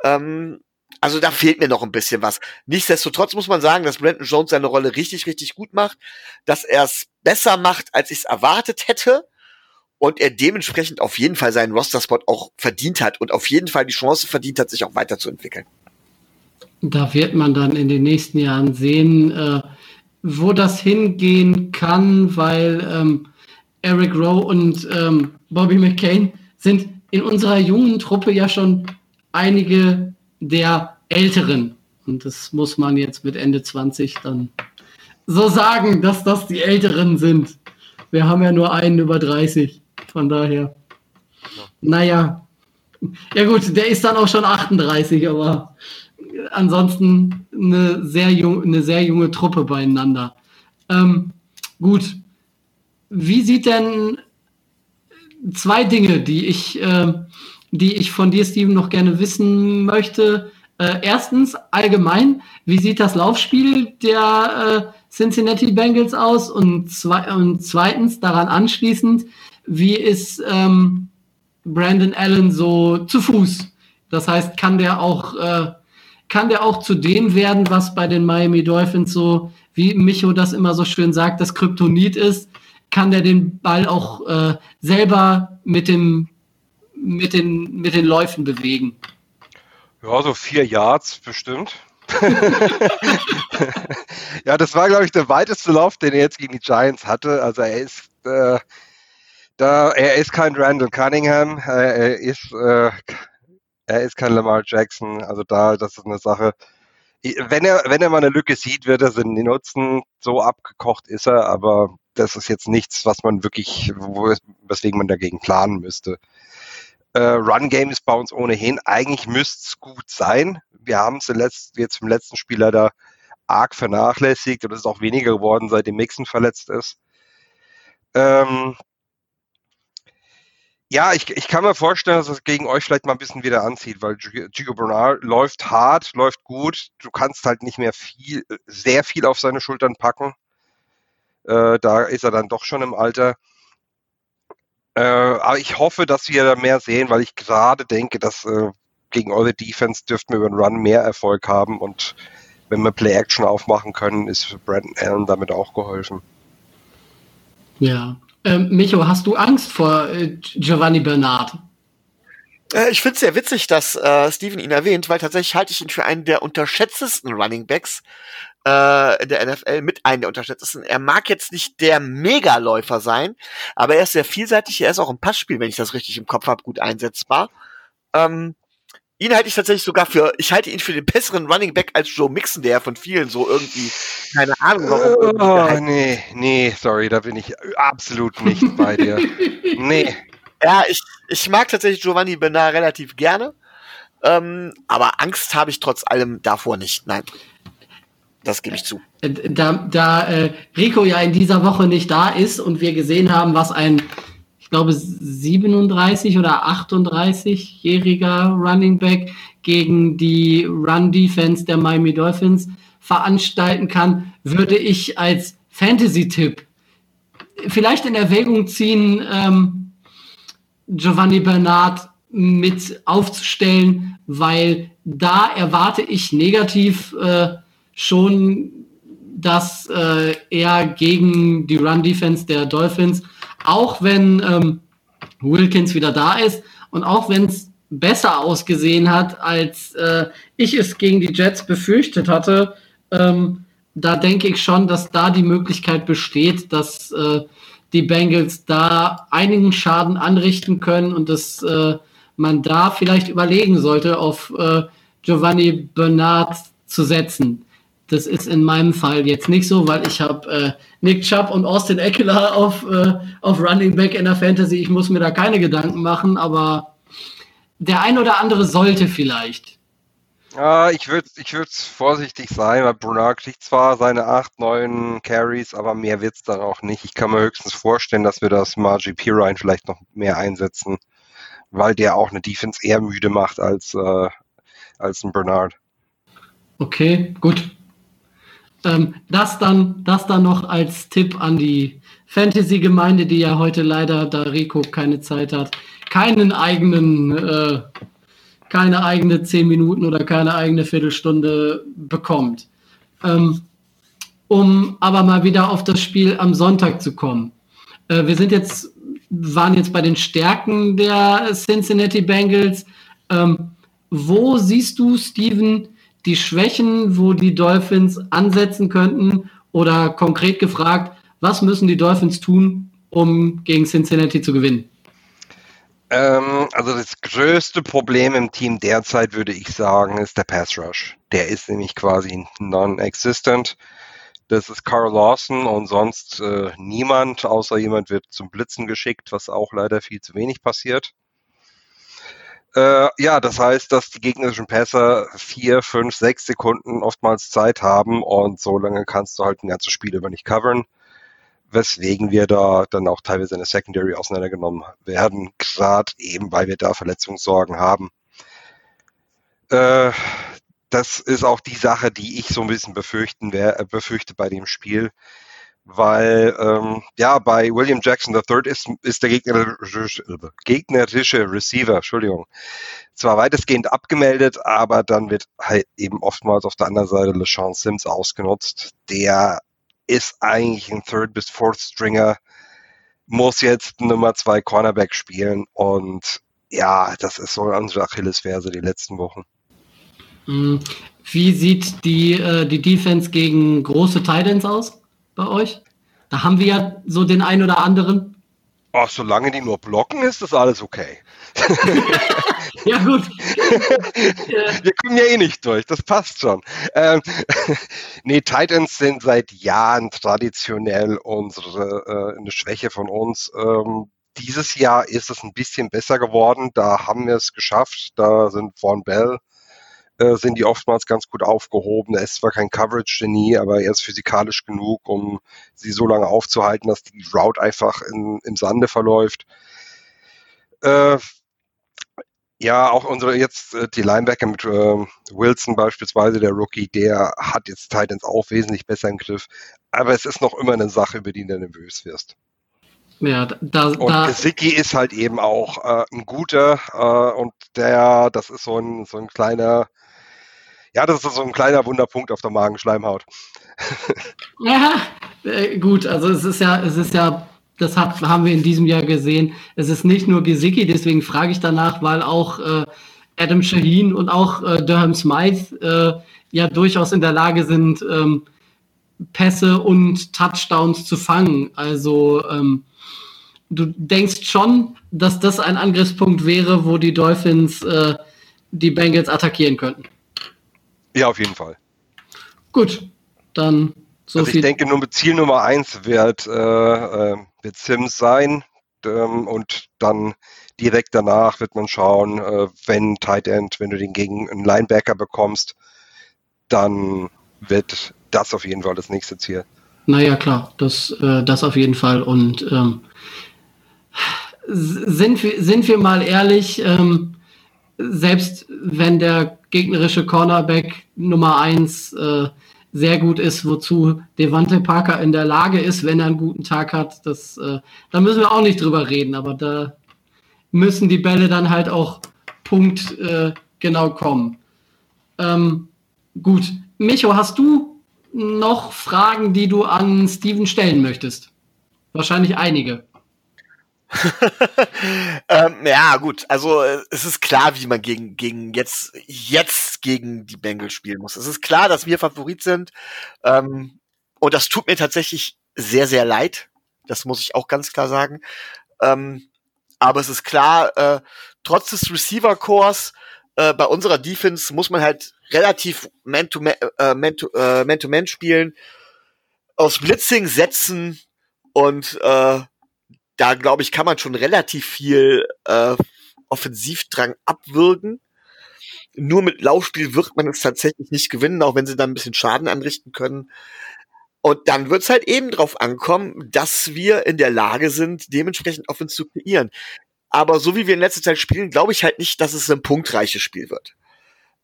Ähm, also da fehlt mir noch ein bisschen was. Nichtsdestotrotz muss man sagen, dass Brandon Jones seine Rolle richtig, richtig gut macht, dass er es besser macht, als ich es erwartet hätte und er dementsprechend auf jeden Fall seinen Roster-Spot auch verdient hat und auf jeden Fall die Chance verdient hat, sich auch weiterzuentwickeln. Da wird man dann in den nächsten Jahren sehen, äh, wo das hingehen kann, weil ähm, Eric Rowe und ähm, Bobby McCain sind in unserer jungen Truppe ja schon einige der Älteren. Und das muss man jetzt mit Ende 20 dann so sagen, dass das die Älteren sind. Wir haben ja nur einen über 30. Von daher. Naja. Ja gut, der ist dann auch schon 38, aber ansonsten eine sehr, jung, eine sehr junge Truppe beieinander. Ähm, gut. Wie sieht denn zwei Dinge, die ich, äh, die ich von dir, Steven, noch gerne wissen möchte? Äh, erstens, allgemein, wie sieht das Laufspiel der äh, Cincinnati Bengals aus? Und, zwe und zweitens, daran anschließend, wie ist ähm, Brandon Allen so zu Fuß? Das heißt, kann der auch, äh, kann der auch zu dem werden, was bei den Miami Dolphins so, wie Micho das immer so schön sagt, das Kryptonit ist? Kann der den Ball auch äh, selber mit dem, mit den, mit den Läufen bewegen? Ja, so vier Yards bestimmt. ja, das war, glaube ich, der weiteste Lauf, den er jetzt gegen die Giants hatte. Also er ist äh, da, er ist kein Randall Cunningham, er ist, äh, er ist kein Lamar Jackson. Also da, das ist eine Sache. Wenn er, wenn er mal eine Lücke sieht, wird er sie nutzen. So abgekocht ist er, aber das ist jetzt nichts, was man wirklich, wo, weswegen man dagegen planen müsste. Äh, Run Game ist bei uns ohnehin. Eigentlich müsste es gut sein. Wir haben es jetzt im letzten Spieler da arg vernachlässigt und es ist auch weniger geworden, seitdem Mixon verletzt ist. Ähm, ja, ich, ich kann mir vorstellen, dass es gegen euch vielleicht mal ein bisschen wieder anzieht, weil Gigo Bernard läuft hart, läuft gut. Du kannst halt nicht mehr viel, sehr viel auf seine Schultern packen. Äh, da ist er dann doch schon im Alter. Äh, aber ich hoffe, dass wir da mehr sehen, weil ich gerade denke, dass äh, gegen eure Defense dürften wir über den Run mehr Erfolg haben und wenn wir Play-Action aufmachen können, ist Brandon Allen damit auch geholfen. Ja, ähm, Micho, hast du Angst vor äh, Giovanni Bernard? Äh, ich finde es sehr witzig, dass äh, Steven ihn erwähnt, weil tatsächlich halte ich ihn für einen der unterschätztesten Running Backs äh, in der NFL, mit einem der unterschätztesten. Er mag jetzt nicht der Megaläufer sein, aber er ist sehr vielseitig. Er ist auch im Passspiel, wenn ich das richtig im Kopf habe, gut einsetzbar. Ähm, ihn halte ich tatsächlich sogar für, ich halte ihn für den besseren Running Back als Joe Mixon, der von vielen so irgendwie, keine Ahnung warum. Oh, nee, nee, sorry, da bin ich absolut nicht bei dir. Nee. Ja, ich, ich mag tatsächlich Giovanni Bernard relativ gerne. Ähm, aber Angst habe ich trotz allem davor nicht. Nein. Das gebe ich zu. Äh, da, da äh, Rico ja in dieser Woche nicht da ist und wir gesehen haben, was ein, glaube, 37 oder 38-jähriger Running Back gegen die Run-Defense der Miami Dolphins veranstalten kann, würde ich als Fantasy-Tipp vielleicht in Erwägung ziehen, ähm, Giovanni Bernard mit aufzustellen, weil da erwarte ich negativ äh, schon, dass äh, er gegen die Run-Defense der Dolphins, auch wenn ähm, Wilkins wieder da ist und auch wenn es besser ausgesehen hat, als äh, ich es gegen die Jets befürchtet hatte, ähm, da denke ich schon, dass da die Möglichkeit besteht, dass äh, die Bengals da einigen Schaden anrichten können und dass äh, man da vielleicht überlegen sollte, auf äh, Giovanni Bernard zu setzen. Das ist in meinem Fall jetzt nicht so, weil ich habe äh, Nick Chubb und Austin Eckler auf, äh, auf Running Back in der Fantasy. Ich muss mir da keine Gedanken machen, aber der ein oder andere sollte vielleicht. Ja, ich würde ich vorsichtig sein, weil Brunard kriegt zwar seine 8, 9 Carries, aber mehr wird es dann auch nicht. Ich kann mir höchstens vorstellen, dass wir das Margie Pirine vielleicht noch mehr einsetzen, weil der auch eine Defense eher müde macht als, äh, als ein Bernard. Okay, gut. Ähm, das, dann, das dann noch als Tipp an die Fantasy-Gemeinde, die ja heute leider, da Rico keine Zeit hat, keinen eigenen äh, keine eigene zehn Minuten oder keine eigene Viertelstunde bekommt. Ähm, um aber mal wieder auf das Spiel am Sonntag zu kommen. Äh, wir sind jetzt, waren jetzt bei den Stärken der Cincinnati Bengals. Ähm, wo siehst du, Steven, die Schwächen, wo die Dolphins ansetzen könnten? Oder konkret gefragt, was müssen die Dolphins tun, um gegen Cincinnati zu gewinnen? Ähm, also das größte Problem im Team derzeit, würde ich sagen, ist der Pass Rush. Der ist nämlich quasi non-existent. Das ist Carl Lawson und sonst äh, niemand, außer jemand wird zum Blitzen geschickt, was auch leider viel zu wenig passiert. Äh, ja, das heißt, dass die gegnerischen Pässer vier, fünf, sechs Sekunden oftmals Zeit haben und so lange kannst du halt ein ganzes Spiel über nicht covern weswegen wir da dann auch teilweise eine Secondary auseinandergenommen werden, gerade eben, weil wir da Verletzungssorgen haben. Äh, das ist auch die Sache, die ich so ein bisschen befürchten äh, befürchte bei dem Spiel, weil ähm, ja bei William Jackson III ist, ist der gegnerische, gegnerische Receiver, Entschuldigung, zwar weitestgehend abgemeldet, aber dann wird halt eben oftmals auf der anderen Seite LeSean Sims ausgenutzt, der ist eigentlich ein Third bis Fourth Stringer, muss jetzt Nummer zwei Cornerback spielen und ja, das ist so unsere Achillesferse die letzten Wochen. Hm, wie sieht die, äh, die Defense gegen große Titans aus bei euch? Da haben wir ja so den einen oder anderen. Ach, solange die nur blocken, ist das alles okay. ja, gut. Wir kommen ja eh nicht durch, das passt schon. Ähm, nee, Titans sind seit Jahren traditionell unsere äh, eine Schwäche von uns. Ähm, dieses Jahr ist es ein bisschen besser geworden. Da haben wir es geschafft. Da sind Von Bell äh, sind die oftmals ganz gut aufgehoben. Er ist zwar kein Coverage-Genie, aber er ist physikalisch genug, um sie so lange aufzuhalten, dass die Route einfach in, im Sande verläuft. Äh, ja, auch unsere jetzt äh, die Linebacker mit äh, Wilson beispielsweise, der Rookie, der hat jetzt Titans auch wesentlich besser im Griff. Aber es ist noch immer eine Sache, über die du nervös wirst. Ja, da, und da, Gesicki ist halt eben auch äh, ein guter äh, und der, das ist so ein, so ein kleiner, ja, das ist so ein kleiner Wunderpunkt auf der Magenschleimhaut. ja, äh, gut, also es ist ja, es ist ja das hat, haben wir in diesem Jahr gesehen. Es ist nicht nur Gesicki, deswegen frage ich danach, weil auch äh, Adam Shaheen und auch äh, Durham Smythe äh, ja durchaus in der Lage sind, ähm, Pässe und Touchdowns zu fangen. Also ähm, du denkst schon, dass das ein Angriffspunkt wäre, wo die Dolphins äh, die Bengals attackieren könnten. Ja, auf jeden Fall. Gut, dann so also ich denke, nur Ziel Nummer eins wird, äh, äh, wird Sims sein ähm, und dann direkt danach wird man schauen, äh, wenn Tight End, wenn du den gegen einen Linebacker bekommst, dann wird das auf jeden Fall das nächste Ziel. Naja, klar, das, äh, das auf jeden Fall. Und ähm, sind, wir, sind wir mal ehrlich, ähm, selbst wenn der gegnerische Cornerback Nummer eins äh, sehr gut ist, wozu Devante Parker in der Lage ist, wenn er einen guten Tag hat, das, äh, da müssen wir auch nicht drüber reden, aber da müssen die Bälle dann halt auch punktgenau äh, kommen. Ähm, gut, Micho, hast du noch Fragen, die du an Steven stellen möchtest? Wahrscheinlich einige. ähm, ja, gut. Also es ist klar, wie man gegen, gegen jetzt, jetzt gegen die Bengals spielen muss. Es ist klar, dass wir Favorit sind. Ähm, und das tut mir tatsächlich sehr, sehr leid. Das muss ich auch ganz klar sagen. Ähm, aber es ist klar, äh, trotz des Receiver-Cores äh, bei unserer Defense muss man halt relativ Man-to-Man äh, Man -to, äh, -Man spielen, aus Blitzing setzen und äh, da glaube ich, kann man schon relativ viel äh, Offensivdrang abwürgen. Nur mit Laufspiel wird man es tatsächlich nicht gewinnen, auch wenn sie dann ein bisschen Schaden anrichten können. Und dann wird es halt eben drauf ankommen, dass wir in der Lage sind, dementsprechend Offense zu kreieren. Aber so wie wir in letzter Zeit spielen, glaube ich halt nicht, dass es ein punktreiches Spiel wird.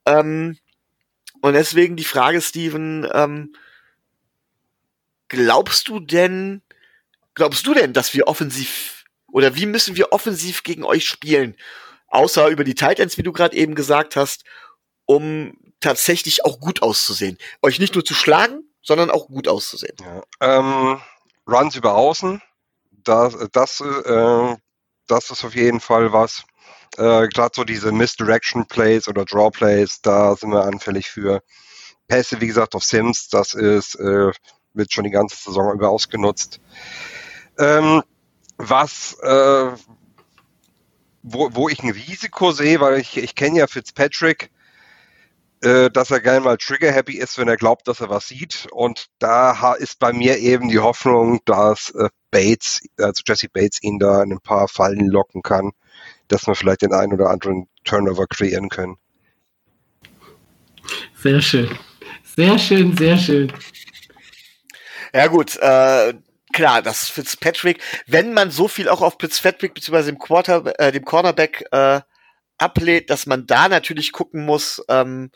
Ähm, und deswegen die Frage, Steven, ähm, glaubst du denn, glaubst du denn, dass wir offensiv oder wie müssen wir offensiv gegen euch spielen? Außer über die Titans, wie du gerade eben gesagt hast, um tatsächlich auch gut auszusehen. Euch nicht nur zu schlagen, sondern auch gut auszusehen. Ja, ähm, Runs über Außen, das, das, äh, das ist auf jeden Fall was. Äh, Gerade so diese Misdirection Plays oder Draw Plays, da sind wir anfällig für. Pässe, wie gesagt, auf Sims, das ist, äh, wird schon die ganze Saison über ausgenutzt. Ähm, was, äh, wo, wo ich ein Risiko sehe, weil ich, ich kenne ja Fitzpatrick, äh, dass er gerne mal trigger-happy ist, wenn er glaubt, dass er was sieht. Und da ist bei mir eben die Hoffnung, dass äh, Bates, also Jesse Bates, ihn da in ein paar Fallen locken kann, dass wir vielleicht den einen oder anderen Turnover kreieren können. Sehr schön. Sehr schön, sehr schön. Ja gut, äh, klar, das Fitzpatrick, wenn man so viel auch auf Fitzpatrick bzw. dem Quarter, äh, dem Cornerback äh, ablehnt, dass man da natürlich gucken muss, ähm,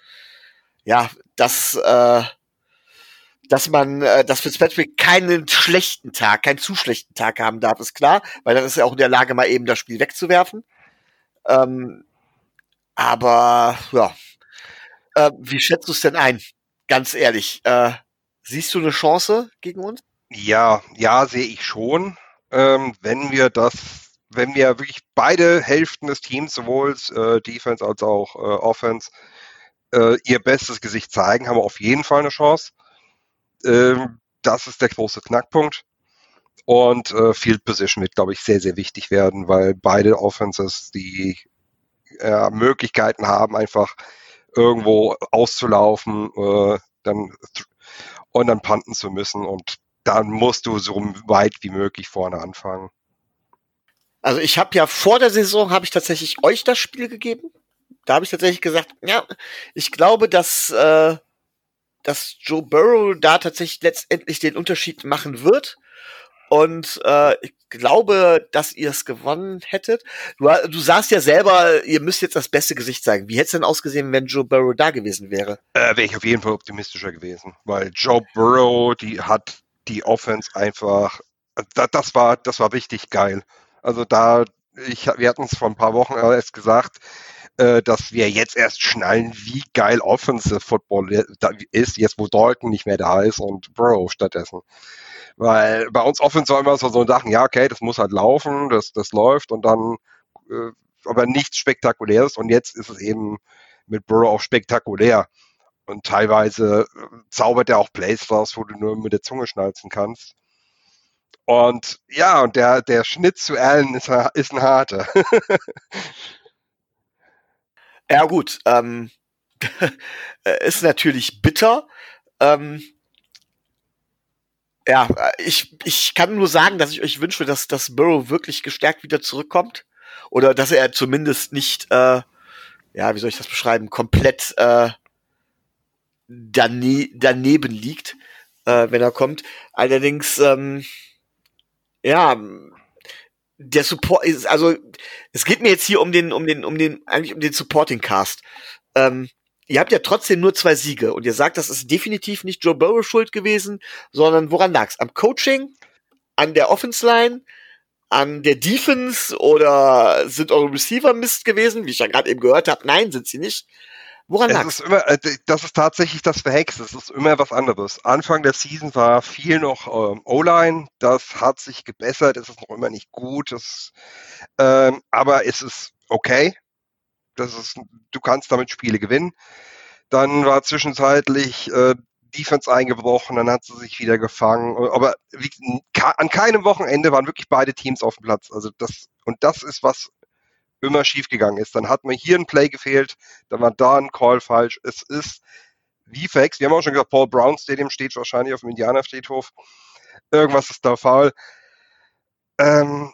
ja, dass äh, dass man, äh, dass Fitzpatrick keinen schlechten Tag, keinen zu schlechten Tag haben darf, ist klar, weil dann ist er auch in der Lage, mal eben das Spiel wegzuwerfen. Ähm, aber ja, äh, wie schätzt du es denn ein? Ganz ehrlich, äh, siehst du eine Chance gegen uns? Ja, ja, sehe ich schon. Ähm, wenn wir das, wenn wir wirklich beide Hälften des Teams, sowohl äh, Defense als auch äh, Offense, äh, ihr bestes Gesicht zeigen, haben wir auf jeden Fall eine Chance. Ähm, das ist der große Knackpunkt. Und äh, Field Position wird, glaube ich, sehr, sehr wichtig werden, weil beide Offenses die äh, Möglichkeiten haben, einfach irgendwo auszulaufen, äh, dann und dann panten zu müssen. Und dann musst du so weit wie möglich vorne anfangen. Also ich habe ja vor der Saison habe ich tatsächlich euch das Spiel gegeben. Da habe ich tatsächlich gesagt, ja, ich glaube, dass äh, dass Joe Burrow da tatsächlich letztendlich den Unterschied machen wird. Und äh, ich glaube, dass ihr es gewonnen hättet. Du, du sagst ja selber, ihr müsst jetzt das beste Gesicht zeigen. Wie hätte es denn ausgesehen, wenn Joe Burrow da gewesen wäre? Äh, wäre ich auf jeden Fall optimistischer gewesen, weil Joe Burrow, die hat die Offense einfach, das, das war, das war richtig geil. Also da, ich, wir hatten es vor ein paar Wochen erst gesagt, äh, dass wir jetzt erst schnallen, wie geil Offensive Football ist, jetzt wo Dalton nicht mehr da ist und Bro stattdessen. Weil bei uns Offense immer so, so Sachen, ja, okay, das muss halt laufen, das, das läuft und dann, äh, aber nichts Spektakuläres und jetzt ist es eben mit Burrow auch spektakulär. Und teilweise äh, zaubert er auch Plays raus, wo du nur mit der Zunge schnalzen kannst. Und ja, und der, der Schnitt zu Allen ist, ist ein harter. Ja gut, ähm, ist natürlich bitter. Ähm, ja, ich, ich kann nur sagen, dass ich euch wünsche, dass, dass Burrow wirklich gestärkt wieder zurückkommt. Oder dass er zumindest nicht, äh, ja, wie soll ich das beschreiben, komplett äh, dane daneben liegt, äh, wenn er kommt. Allerdings, ähm, ja, der Support ist, also es geht mir jetzt hier um den, um den, um den, eigentlich um den Supporting Cast. Ähm, ihr habt ja trotzdem nur zwei Siege und ihr sagt, das ist definitiv nicht Joe Burrow schuld gewesen, sondern woran lag's? Am Coaching, an der Offense Line, an der Defense oder sind eure Receiver Mist gewesen, wie ich ja gerade eben gehört habe? Nein, sind sie nicht. Woran lag es? Äh, das ist tatsächlich das Verhex. Es ist immer was anderes. Anfang der Season war viel noch ähm, O-Line. Das hat sich gebessert. Es ist noch immer nicht gut. Das, ähm, aber es ist okay. Das ist, du kannst damit Spiele gewinnen. Dann war zwischenzeitlich äh, Defense eingebrochen, dann hat sie sich wieder gefangen. Aber wie, an keinem Wochenende waren wirklich beide Teams auf dem Platz. Also das, und das ist was immer schiefgegangen ist. Dann hat mir hier ein Play gefehlt, dann war da ein Call falsch. Es ist wie Facts. Wir haben auch schon gesagt, Paul Brown Stadium steht wahrscheinlich auf dem Indianerfriedhof. Irgendwas ist da faul. Ähm,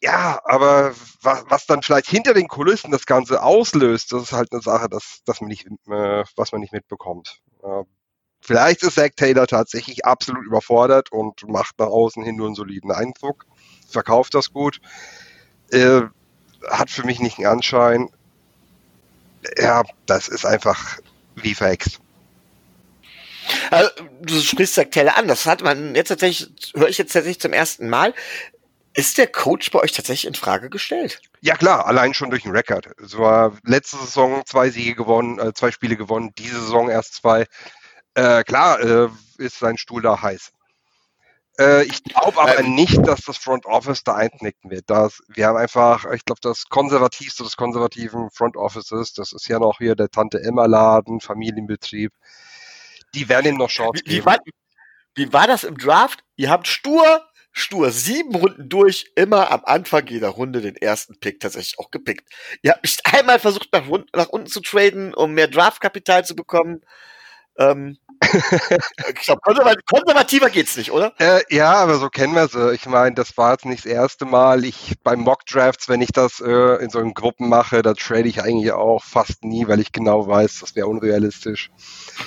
ja, aber was, was dann vielleicht hinter den Kulissen das Ganze auslöst, das ist halt eine Sache, das, das man nicht, äh, was man nicht mitbekommt. Äh, vielleicht ist Zach Taylor tatsächlich absolut überfordert und macht nach außen hin nur einen soliden Eindruck, verkauft das gut. Äh, hat für mich nicht einen Anschein. Ja, das ist einfach wie verhext. Also, du sprichst Taylor an, das hat man jetzt tatsächlich, höre ich jetzt tatsächlich zum ersten Mal. Ist der Coach bei euch tatsächlich in Frage gestellt? Ja klar, allein schon durch den Rekord. Es war letzte Saison zwei Siege gewonnen, äh, zwei Spiele gewonnen, diese Saison erst zwei. Äh, klar äh, ist sein Stuhl da heiß. Äh, ich glaube aber ähm, nicht, dass das Front Office da einknicken wird. Das, wir haben einfach, ich glaube, das konservativste des konservativen Front Offices, das ist ja noch hier der Tante Emma Laden, Familienbetrieb. Die werden ihm noch Chance wie, geben. Wie war, wie war das im Draft? Ihr habt stur stur sieben Runden durch, immer am Anfang jeder Runde den ersten Pick tatsächlich auch gepickt. Ihr habt nicht einmal versucht, nach, nach unten zu traden, um mehr Draftkapital zu bekommen. Ähm, ich glaube, konservat konservativer geht's nicht, oder? Äh, ja, aber so kennen wir sie. Ich meine, das war jetzt nicht das erste Mal. Ich beim Mock Drafts, wenn ich das äh, in so Gruppen mache, da trade ich eigentlich auch fast nie, weil ich genau weiß, das wäre unrealistisch.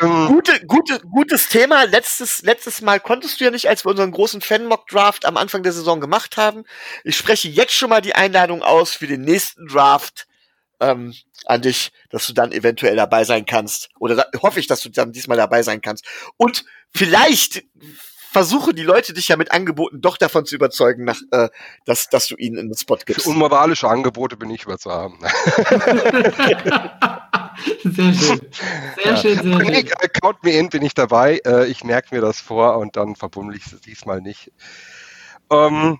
ähm, Gute, gute, gutes Thema. Letztes, letztes Mal konntest du ja nicht, als wir unseren großen Fan-Mock-Draft am Anfang der Saison gemacht haben. Ich spreche jetzt schon mal die Einladung aus für den nächsten Draft ähm, an dich, dass du dann eventuell dabei sein kannst. Oder da, hoffe ich, dass du dann diesmal dabei sein kannst. Und vielleicht versuchen die Leute dich ja mit Angeboten doch davon zu überzeugen, nach, äh, dass, dass du ihnen einen Spot gibst. Für unmoralische Angebote bin ich über zu haben. sehr schön. Sehr ja. schön, sehr nee, schön. Count me in, bin ich dabei. Äh, ich merke mir das vor und dann verbummel ich es diesmal nicht. Ähm,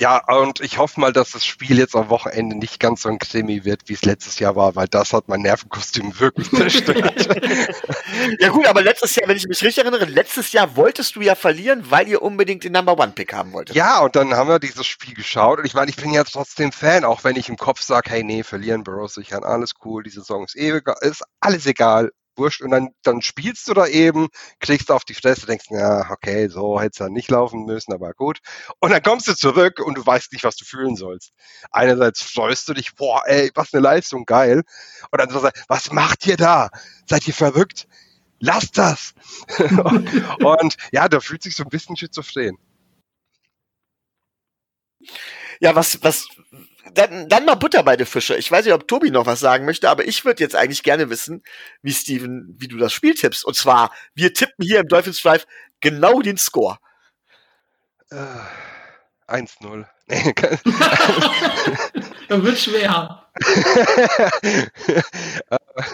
ja, und ich hoffe mal, dass das Spiel jetzt am Wochenende nicht ganz so ein Krimi wird, wie es letztes Jahr war, weil das hat mein Nervenkostüm wirklich zerstört. ja gut, aber letztes Jahr, wenn ich mich richtig erinnere, letztes Jahr wolltest du ja verlieren, weil ihr unbedingt den Number One Pick haben wolltet. Ja, und dann haben wir dieses Spiel geschaut und ich meine, ich bin ja trotzdem Fan, auch wenn ich im Kopf sage, hey, nee, verlieren Burrows sichern, alles cool, die Saison ist ewig, ist alles egal, wurscht. Und dann, dann spielst du da eben, kriegst auf die Fresse, denkst, ja, okay, so hätte es ja nicht laufen müssen, aber gut. Und dann kommst du zurück und du weißt nicht, was du fühlen sollst. Einerseits freust du dich, boah, ey, was eine Leistung, geil. Und dann sagst du, was macht ihr da? Seid ihr verrückt? Lasst das! und ja, da fühlt sich so ein bisschen schizophren. Ja, was, was, dann, dann mal Butter bei den Fische. Ich weiß nicht, ob Tobi noch was sagen möchte, aber ich würde jetzt eigentlich gerne wissen, wie Steven, wie du das Spiel tippst. Und zwar, wir tippen hier im Dolphins Drive genau den Score. Äh, 1-0. Dann wird schwer.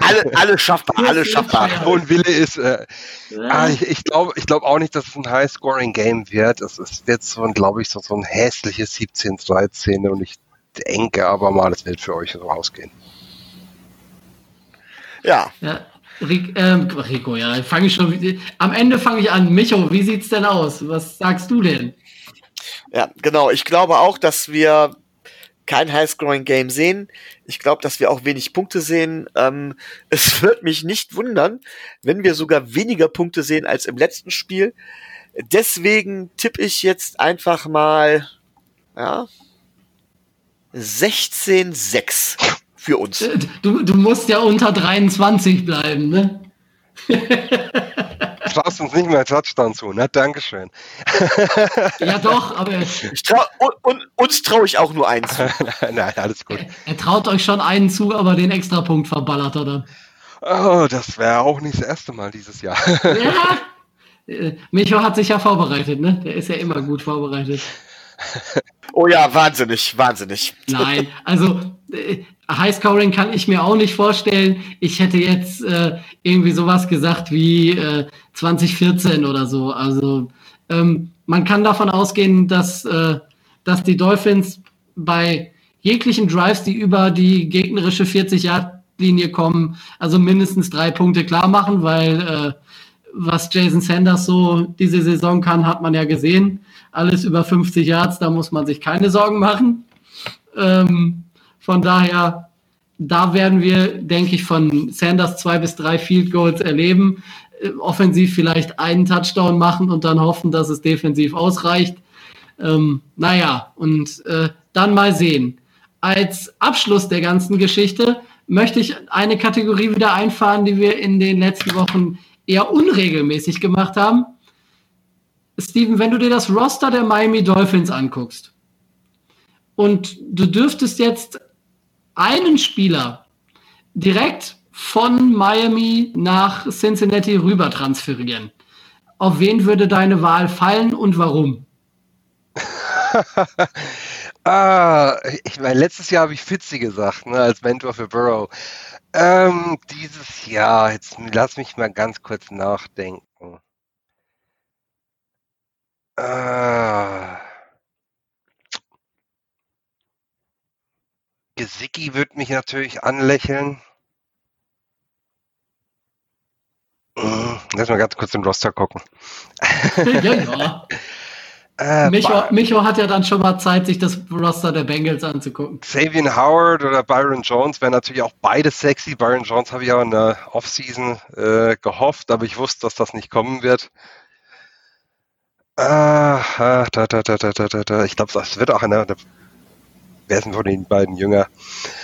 alle, alle schaffbar, alle schaffbar. Wo ein Wille ist. Äh, ja. ah, ich, ich glaube ich glaub auch nicht, dass es ein High-Scoring-Game wird. Es, es wird so ein, glaube ich, so, so ein hässliches 17-13 und ich denke aber mal, es wird für euch so ausgehen. Ja. ja. Ähm, Rico, ja, fange ich schon. Am Ende fange ich an. Micho, wie sieht's denn aus? Was sagst du denn? Ja, genau. Ich glaube auch, dass wir kein High-Scoring-Game sehen. Ich glaube, dass wir auch wenig Punkte sehen. Ähm, es wird mich nicht wundern, wenn wir sogar weniger Punkte sehen als im letzten Spiel. Deswegen tippe ich jetzt einfach mal, ja, 16-6 für uns. Du, du musst ja unter 23 bleiben, ne? traust uns nicht mehr Touchdown zu, ne? Dankeschön. ja, doch, aber. Trau, und, uns traue ich auch nur eins zu. Nein, alles gut. Er, er, traut euch schon einen zu, aber den Extrapunkt verballert er dann. Oh, das wäre auch nicht das erste Mal dieses Jahr. ja. Äh, Micho hat sich ja vorbereitet, ne? Der ist ja immer gut vorbereitet. Oh ja, wahnsinnig, wahnsinnig. Nein, also äh, Highscoring kann ich mir auch nicht vorstellen. Ich hätte jetzt äh, irgendwie sowas gesagt wie äh, 2014 oder so. Also ähm, man kann davon ausgehen, dass, äh, dass die Dolphins bei jeglichen Drives, die über die gegnerische 40-Yard-Linie kommen, also mindestens drei Punkte klar machen, weil äh, was Jason Sanders so diese Saison kann, hat man ja gesehen. Alles über 50 Yards, da muss man sich keine Sorgen machen. Ähm, von daher, da werden wir, denke ich, von Sanders zwei bis drei Field Goals erleben. Äh, offensiv vielleicht einen Touchdown machen und dann hoffen, dass es defensiv ausreicht. Ähm, naja, und äh, dann mal sehen. Als Abschluss der ganzen Geschichte möchte ich eine Kategorie wieder einfahren, die wir in den letzten Wochen eher unregelmäßig gemacht haben. Steven, wenn du dir das Roster der Miami Dolphins anguckst und du dürftest jetzt einen Spieler direkt von Miami nach Cincinnati rüber transferieren, auf wen würde deine Wahl fallen und warum? ah, ich meine, letztes Jahr habe ich Fitzy gesagt, ne, als Mentor für Burrow. Ähm, dieses Jahr, jetzt lass mich mal ganz kurz nachdenken. Ah. Gesicki wird mich natürlich anlächeln. Lass mal ganz kurz den Roster gucken. ja, ja. Äh, Micho, Micho, hat ja dann schon mal Zeit, sich das Roster der Bengals anzugucken. Xavier Howard oder Byron Jones wären natürlich auch beide sexy. Byron Jones habe ich auch in der Offseason äh, gehofft, aber ich wusste, dass das nicht kommen wird. Ah, ah da, da, da, da, da, da. Ich glaube, das wird auch einer. Wer ist denn von den beiden jünger?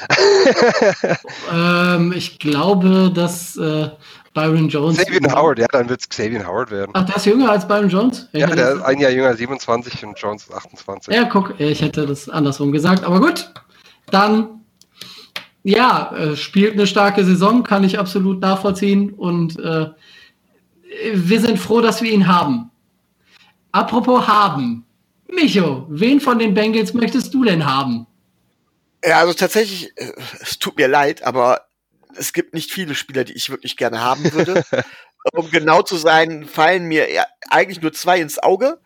ähm, ich glaube, dass äh, Byron Jones. Xavier Howard, ja, dann wird es Xavier Howard werden. Ach, der ist jünger als Byron Jones? Ja, der ist ein Jahr jünger, 27 und Jones ist 28. Ja, guck, ich hätte das andersrum gesagt, aber gut. Dann, ja, äh, spielt eine starke Saison, kann ich absolut nachvollziehen und äh, wir sind froh, dass wir ihn haben. Apropos haben. Micho, wen von den Bengals möchtest du denn haben? Ja, also tatsächlich, äh, es tut mir leid, aber es gibt nicht viele Spieler, die ich wirklich gerne haben würde. um genau zu sein, fallen mir eigentlich nur zwei ins Auge.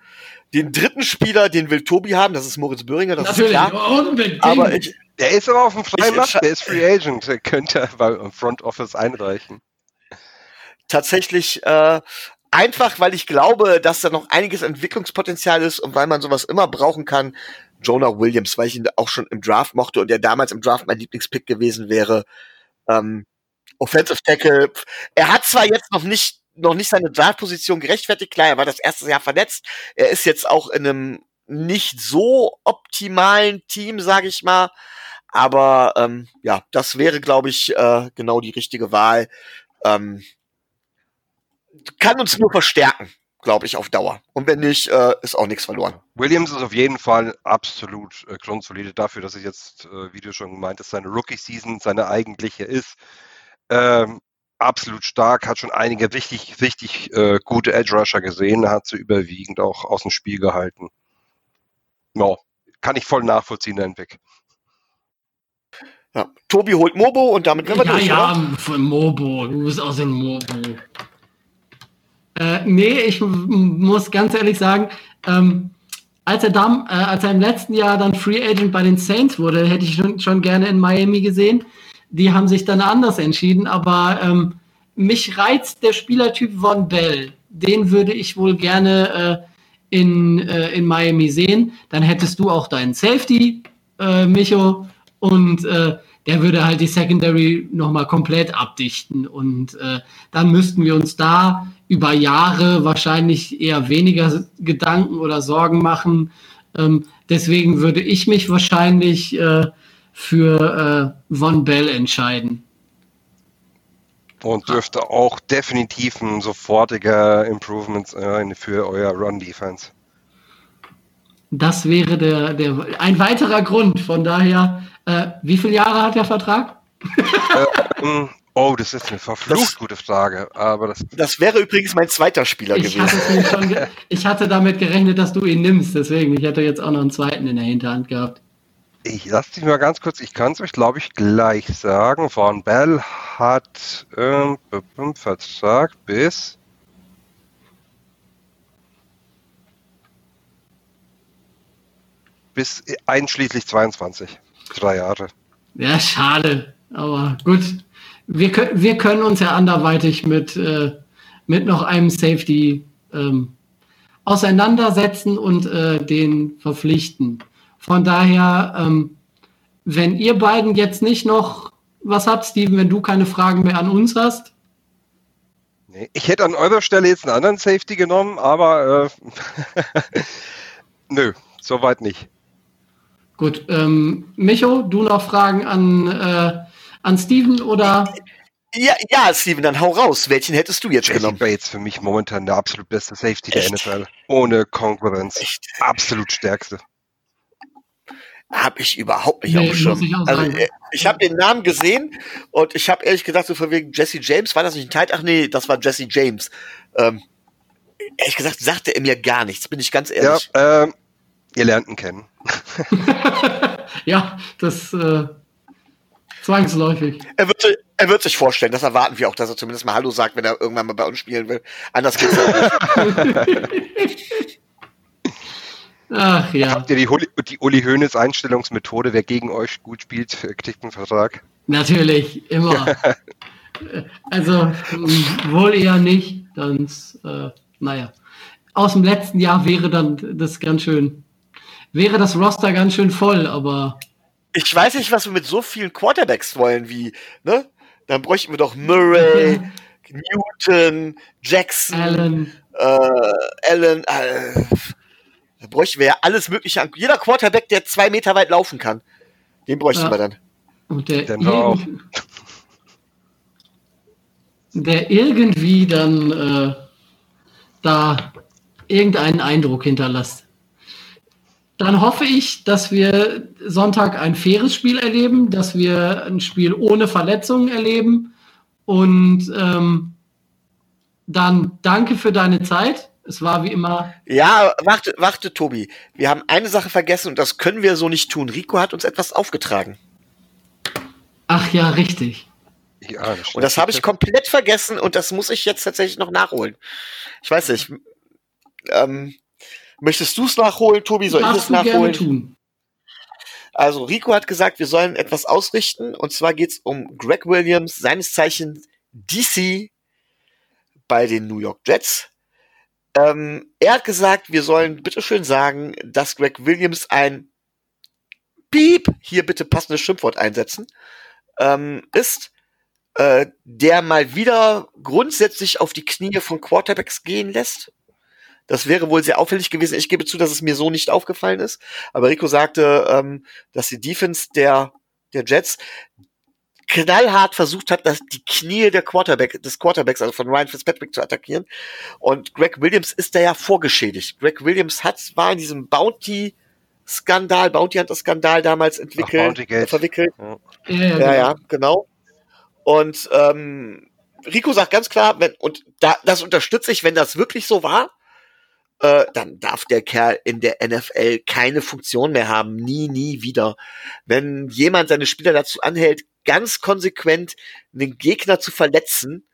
Den dritten Spieler, den will Tobi haben, das ist Moritz Böhringer, das Natürlich, ist klar. Unbedingt. Aber ich, der ist aber auf dem freien Markt, der ist Free Agent, der könnte beim Front Office einreichen. Tatsächlich äh, einfach, weil ich glaube, dass da noch einiges Entwicklungspotenzial ist und weil man sowas immer brauchen kann. Jonah Williams, weil ich ihn auch schon im Draft mochte und der damals im Draft mein Lieblingspick gewesen wäre. Ähm, Offensive Tackle. Er hat zwar jetzt noch nicht noch nicht seine Draftposition gerechtfertigt. Klar, er war das erste Jahr verletzt. Er ist jetzt auch in einem nicht so optimalen Team, sage ich mal. Aber ähm, ja, das wäre, glaube ich, äh, genau die richtige Wahl. Ähm, kann uns nur verstärken, glaube ich, auf Dauer. Und wenn nicht, äh, ist auch nichts verloren. Williams ist auf jeden Fall absolut äh, grundsolide dafür, dass es jetzt, äh, wie du schon gemeint hast, seine Rookie-Season, seine eigentliche ist. Ähm, absolut stark, hat schon einige richtig, richtig äh, gute Edge-Rusher gesehen, hat sie überwiegend auch aus dem Spiel gehalten. Ja, kann ich voll nachvollziehen, den Weg. Ja, Tobi holt Mobo und damit werden wir ja, durch, Ja, oder? von Mobo, du bist aus dem Mobo. Äh, nee, ich muss ganz ehrlich sagen, ähm, als, er dann, äh, als er im letzten Jahr dann Free Agent bei den Saints wurde, hätte ich schon, schon gerne in Miami gesehen. Die haben sich dann anders entschieden, aber ähm, mich reizt der Spielertyp Von Bell. Den würde ich wohl gerne äh, in, äh, in Miami sehen. Dann hättest du auch deinen Safety äh, Micho, und äh, der würde halt die Secondary nochmal komplett abdichten. Und äh, dann müssten wir uns da über Jahre wahrscheinlich eher weniger Gedanken oder Sorgen machen. Ähm, deswegen würde ich mich wahrscheinlich äh, für äh, Von Bell entscheiden. Und dürfte auch definitiv ein sofortiger Improvement sein für euer Run-Defense. Das wäre der, der, ein weiterer Grund. Von daher, äh, wie viele Jahre hat der Vertrag? ähm, oh, das ist eine verflucht das, gute Frage. Aber das, das wäre übrigens mein zweiter Spieler ich gewesen. Hatte ich hatte damit gerechnet, dass du ihn nimmst. Deswegen, ich hätte jetzt auch noch einen zweiten in der Hinterhand gehabt. Ich lasse dich mal ganz kurz, ich kann es euch, glaube ich, gleich sagen. Von Bell hat ähm, Vertrag bis bis einschließlich 22. Drei Jahre. Ja, schade. Aber gut. Wir, können, wir können uns ja anderweitig mit, äh, mit noch einem Safety ähm, auseinandersetzen und äh, den verpflichten. Von daher, ähm, wenn ihr beiden jetzt nicht noch was habt, Steven, wenn du keine Fragen mehr an uns hast. Nee, ich hätte an eurer Stelle jetzt einen anderen Safety genommen, aber äh, nö, soweit nicht. Gut, ähm, Micho, du noch Fragen an, äh, an Steven oder? Ja, ja, Steven, dann hau raus. Welchen hättest du jetzt Jesse genommen? Bates für mich momentan der absolut beste Safety Echt? der NFL. Ohne Konkurrenz. Echt? Absolut stärkste. Habe ich überhaupt nicht nee, auf dem Ich, also, äh, ich habe den Namen gesehen und ich habe ehrlich gesagt so von wegen Jesse James, war das nicht ein Teil? Ach nee, das war Jesse James. Ähm, ehrlich gesagt sagte er mir gar nichts, bin ich ganz ehrlich. Ja, ähm, Ihr lernt ihn kennen. ja, das äh, zwangsläufig. Er wird, er wird sich vorstellen, das erwarten wir auch, dass er zumindest mal Hallo sagt, wenn er irgendwann mal bei uns spielen will. Anders geht's auch nicht. Ach ja. Habt ihr die, die Uli Hoeneß Einstellungsmethode, wer gegen euch gut spielt, kriegt einen Vertrag? Natürlich, immer. also wohl eher nicht, dann, äh, naja. Aus dem letzten Jahr wäre dann das ganz schön wäre das Roster ganz schön voll, aber. Ich weiß nicht, was wir mit so vielen Quarterbacks wollen, wie, ne? Dann bräuchten wir doch Murray, Newton, Jackson, Allen. Äh, Allen, äh, da bräuchten wir ja alles Mögliche an. Jeder Quarterback, der zwei Meter weit laufen kann, den bräuchten ja. wir dann. Und der, irg der irgendwie dann äh, da irgendeinen Eindruck hinterlässt. Dann hoffe ich, dass wir Sonntag ein faires Spiel erleben, dass wir ein Spiel ohne Verletzungen erleben. Und ähm, dann danke für deine Zeit. Es war wie immer. Ja, warte, warte, Tobi. Wir haben eine Sache vergessen und das können wir so nicht tun. Rico hat uns etwas aufgetragen. Ach ja, richtig. Ja, das und das habe ich komplett vergessen und das muss ich jetzt tatsächlich noch nachholen. Ich weiß nicht. Ähm, Möchtest du es nachholen, Tobi? Soll ich es nachholen? Tun. Also Rico hat gesagt, wir sollen etwas ausrichten. Und zwar geht es um Greg Williams, seines Zeichen DC bei den New York Jets. Ähm, er hat gesagt, wir sollen bitteschön sagen, dass Greg Williams ein Piep, hier bitte passendes Schimpfwort einsetzen, ähm, ist, äh, der mal wieder grundsätzlich auf die Knie von Quarterbacks gehen lässt das wäre wohl sehr auffällig gewesen. Ich gebe zu, dass es mir so nicht aufgefallen ist. Aber Rico sagte, ähm, dass die Defense der, der Jets knallhart versucht hat, dass die Knie der Quarterback, des Quarterbacks, also von Ryan Fitzpatrick zu attackieren. Und Greg Williams ist da ja vorgeschädigt. Greg Williams hat, war in diesem Bounty Skandal, Bounty Hunter Skandal damals entwickelt, Ach, verwickelt. Ja. Ja, ja, ja, genau. Und ähm, Rico sagt ganz klar, wenn, und da, das unterstütze ich, wenn das wirklich so war, äh, dann darf der Kerl in der NFL keine Funktion mehr haben. Nie, nie wieder. Wenn jemand seine Spieler dazu anhält, ganz konsequent einen Gegner zu verletzen,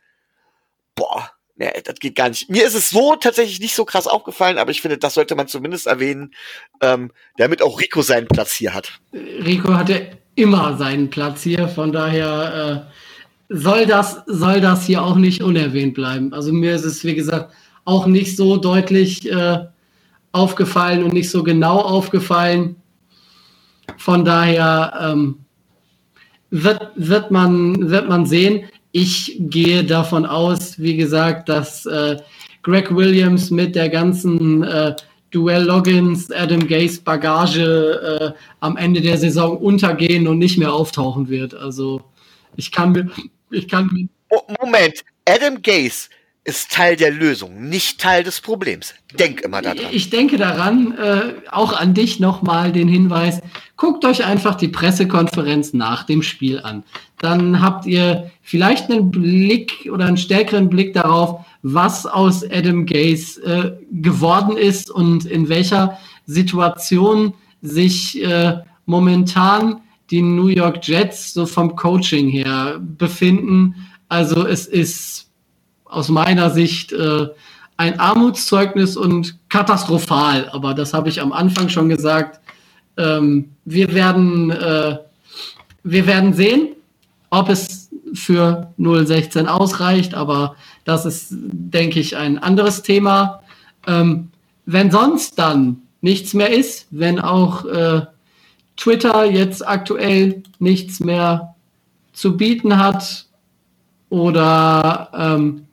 boah, nee, das geht gar nicht. Mir ist es so tatsächlich nicht so krass aufgefallen, aber ich finde, das sollte man zumindest erwähnen, ähm, damit auch Rico seinen Platz hier hat. Rico hatte immer seinen Platz hier, von daher äh, soll das soll das hier auch nicht unerwähnt bleiben. Also mir ist es wie gesagt auch nicht so deutlich äh, aufgefallen und nicht so genau aufgefallen. von daher ähm, wird, wird, man, wird man sehen. Ich gehe davon aus, wie gesagt, dass äh, Greg Williams mit der ganzen äh, Duell-Logins, Adam Gaze Bagage äh, am Ende der Saison untergehen und nicht mehr auftauchen wird. Also ich kann mir, ich kann. Moment, Adam Gaze ist Teil der Lösung, nicht Teil des Problems. Denk immer daran. Ich denke daran, äh, auch an dich nochmal den Hinweis, guckt euch einfach die Pressekonferenz nach dem Spiel an. Dann habt ihr vielleicht einen Blick oder einen stärkeren Blick darauf, was aus Adam Gaze äh, geworden ist und in welcher Situation sich äh, momentan die New York Jets so vom Coaching her befinden. Also es ist aus meiner Sicht äh, ein Armutszeugnis und katastrophal. Aber das habe ich am Anfang schon gesagt. Ähm, wir, werden, äh, wir werden sehen, ob es für 016 ausreicht. Aber das ist, denke ich, ein anderes Thema. Ähm, wenn sonst dann nichts mehr ist, wenn auch äh, Twitter jetzt aktuell nichts mehr zu bieten hat oder ähm,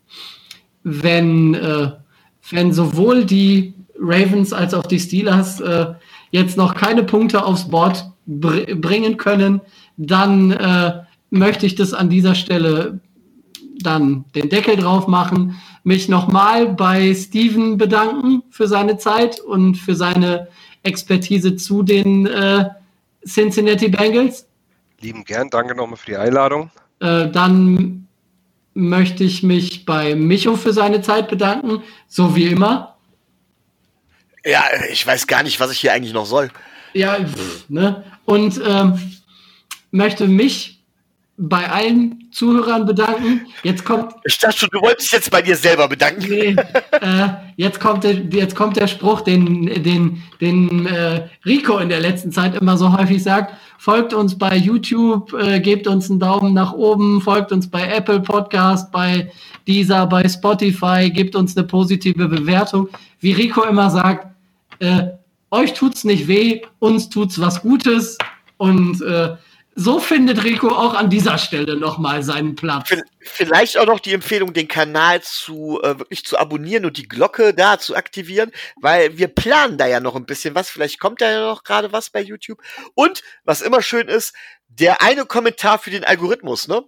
wenn, äh, wenn sowohl die Ravens als auch die Steelers äh, jetzt noch keine Punkte aufs Board br bringen können, dann äh, möchte ich das an dieser Stelle dann den Deckel drauf machen, mich nochmal bei Steven bedanken für seine Zeit und für seine Expertise zu den äh, Cincinnati Bengals. Lieben gern, danke nochmal für die Einladung. Äh, dann möchte ich mich bei Micho für seine Zeit bedanken, so wie immer. Ja, ich weiß gar nicht, was ich hier eigentlich noch soll. Ja, pff, ne? Und ähm, möchte mich bei allen Zuhörern bedanken. Jetzt kommt. Ich dachte schon, du wolltest dich jetzt bei dir selber bedanken. Nee, äh, jetzt, kommt der, jetzt kommt der Spruch, den, den, den äh, Rico in der letzten Zeit immer so häufig sagt. Folgt uns bei YouTube, äh, gebt uns einen Daumen nach oben, folgt uns bei Apple Podcast, bei Deezer, bei Spotify, gebt uns eine positive Bewertung. Wie Rico immer sagt, äh, euch tut's nicht weh, uns tut's was Gutes und äh, so findet Rico auch an dieser Stelle nochmal seinen Platz. Vielleicht auch noch die Empfehlung, den Kanal zu äh, wirklich zu abonnieren und die Glocke da zu aktivieren, weil wir planen da ja noch ein bisschen was. Vielleicht kommt da ja noch gerade was bei YouTube. Und was immer schön ist, der eine Kommentar für den Algorithmus, ne?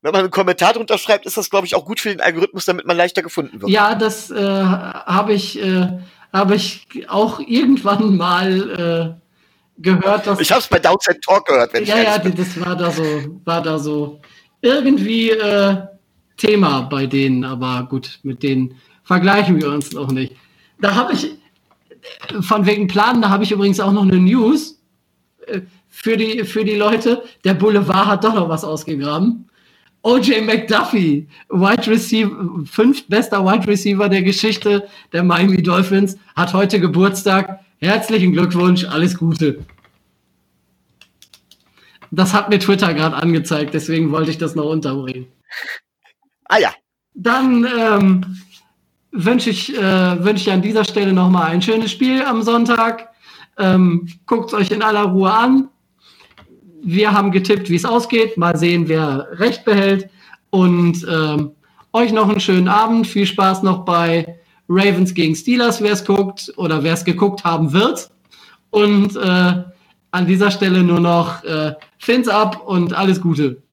Wenn man einen Kommentar drunter schreibt, ist das, glaube ich, auch gut für den Algorithmus, damit man leichter gefunden wird. Ja, das äh, habe ich, äh, hab ich auch irgendwann mal äh, gehört, dass. Ich habe es bei Downside Talk gehört, wenn ja, ich Ja, das war da so, war da so irgendwie äh, Thema bei denen, aber gut, mit denen vergleichen wir uns noch nicht. Da habe ich, von wegen Planen, da habe ich übrigens auch noch eine News äh, für die, für die Leute. Der Boulevard hat doch noch was ausgegraben. OJ McDuffie, Wide Receiver, fünf bester Wide Receiver der Geschichte der Miami Dolphins, hat heute Geburtstag. Herzlichen Glückwunsch, alles Gute. Das hat mir Twitter gerade angezeigt, deswegen wollte ich das noch unterbringen. Ah ja. Dann ähm, wünsche ich, äh, wünsch ich an dieser Stelle nochmal ein schönes Spiel am Sonntag. Ähm, Guckt es euch in aller Ruhe an. Wir haben getippt, wie es ausgeht. Mal sehen, wer recht behält. Und ähm, euch noch einen schönen Abend. Viel Spaß noch bei Ravens gegen Steelers, wer es guckt oder wer es geguckt haben wird. Und äh, an dieser Stelle nur noch äh, Fins ab und alles Gute.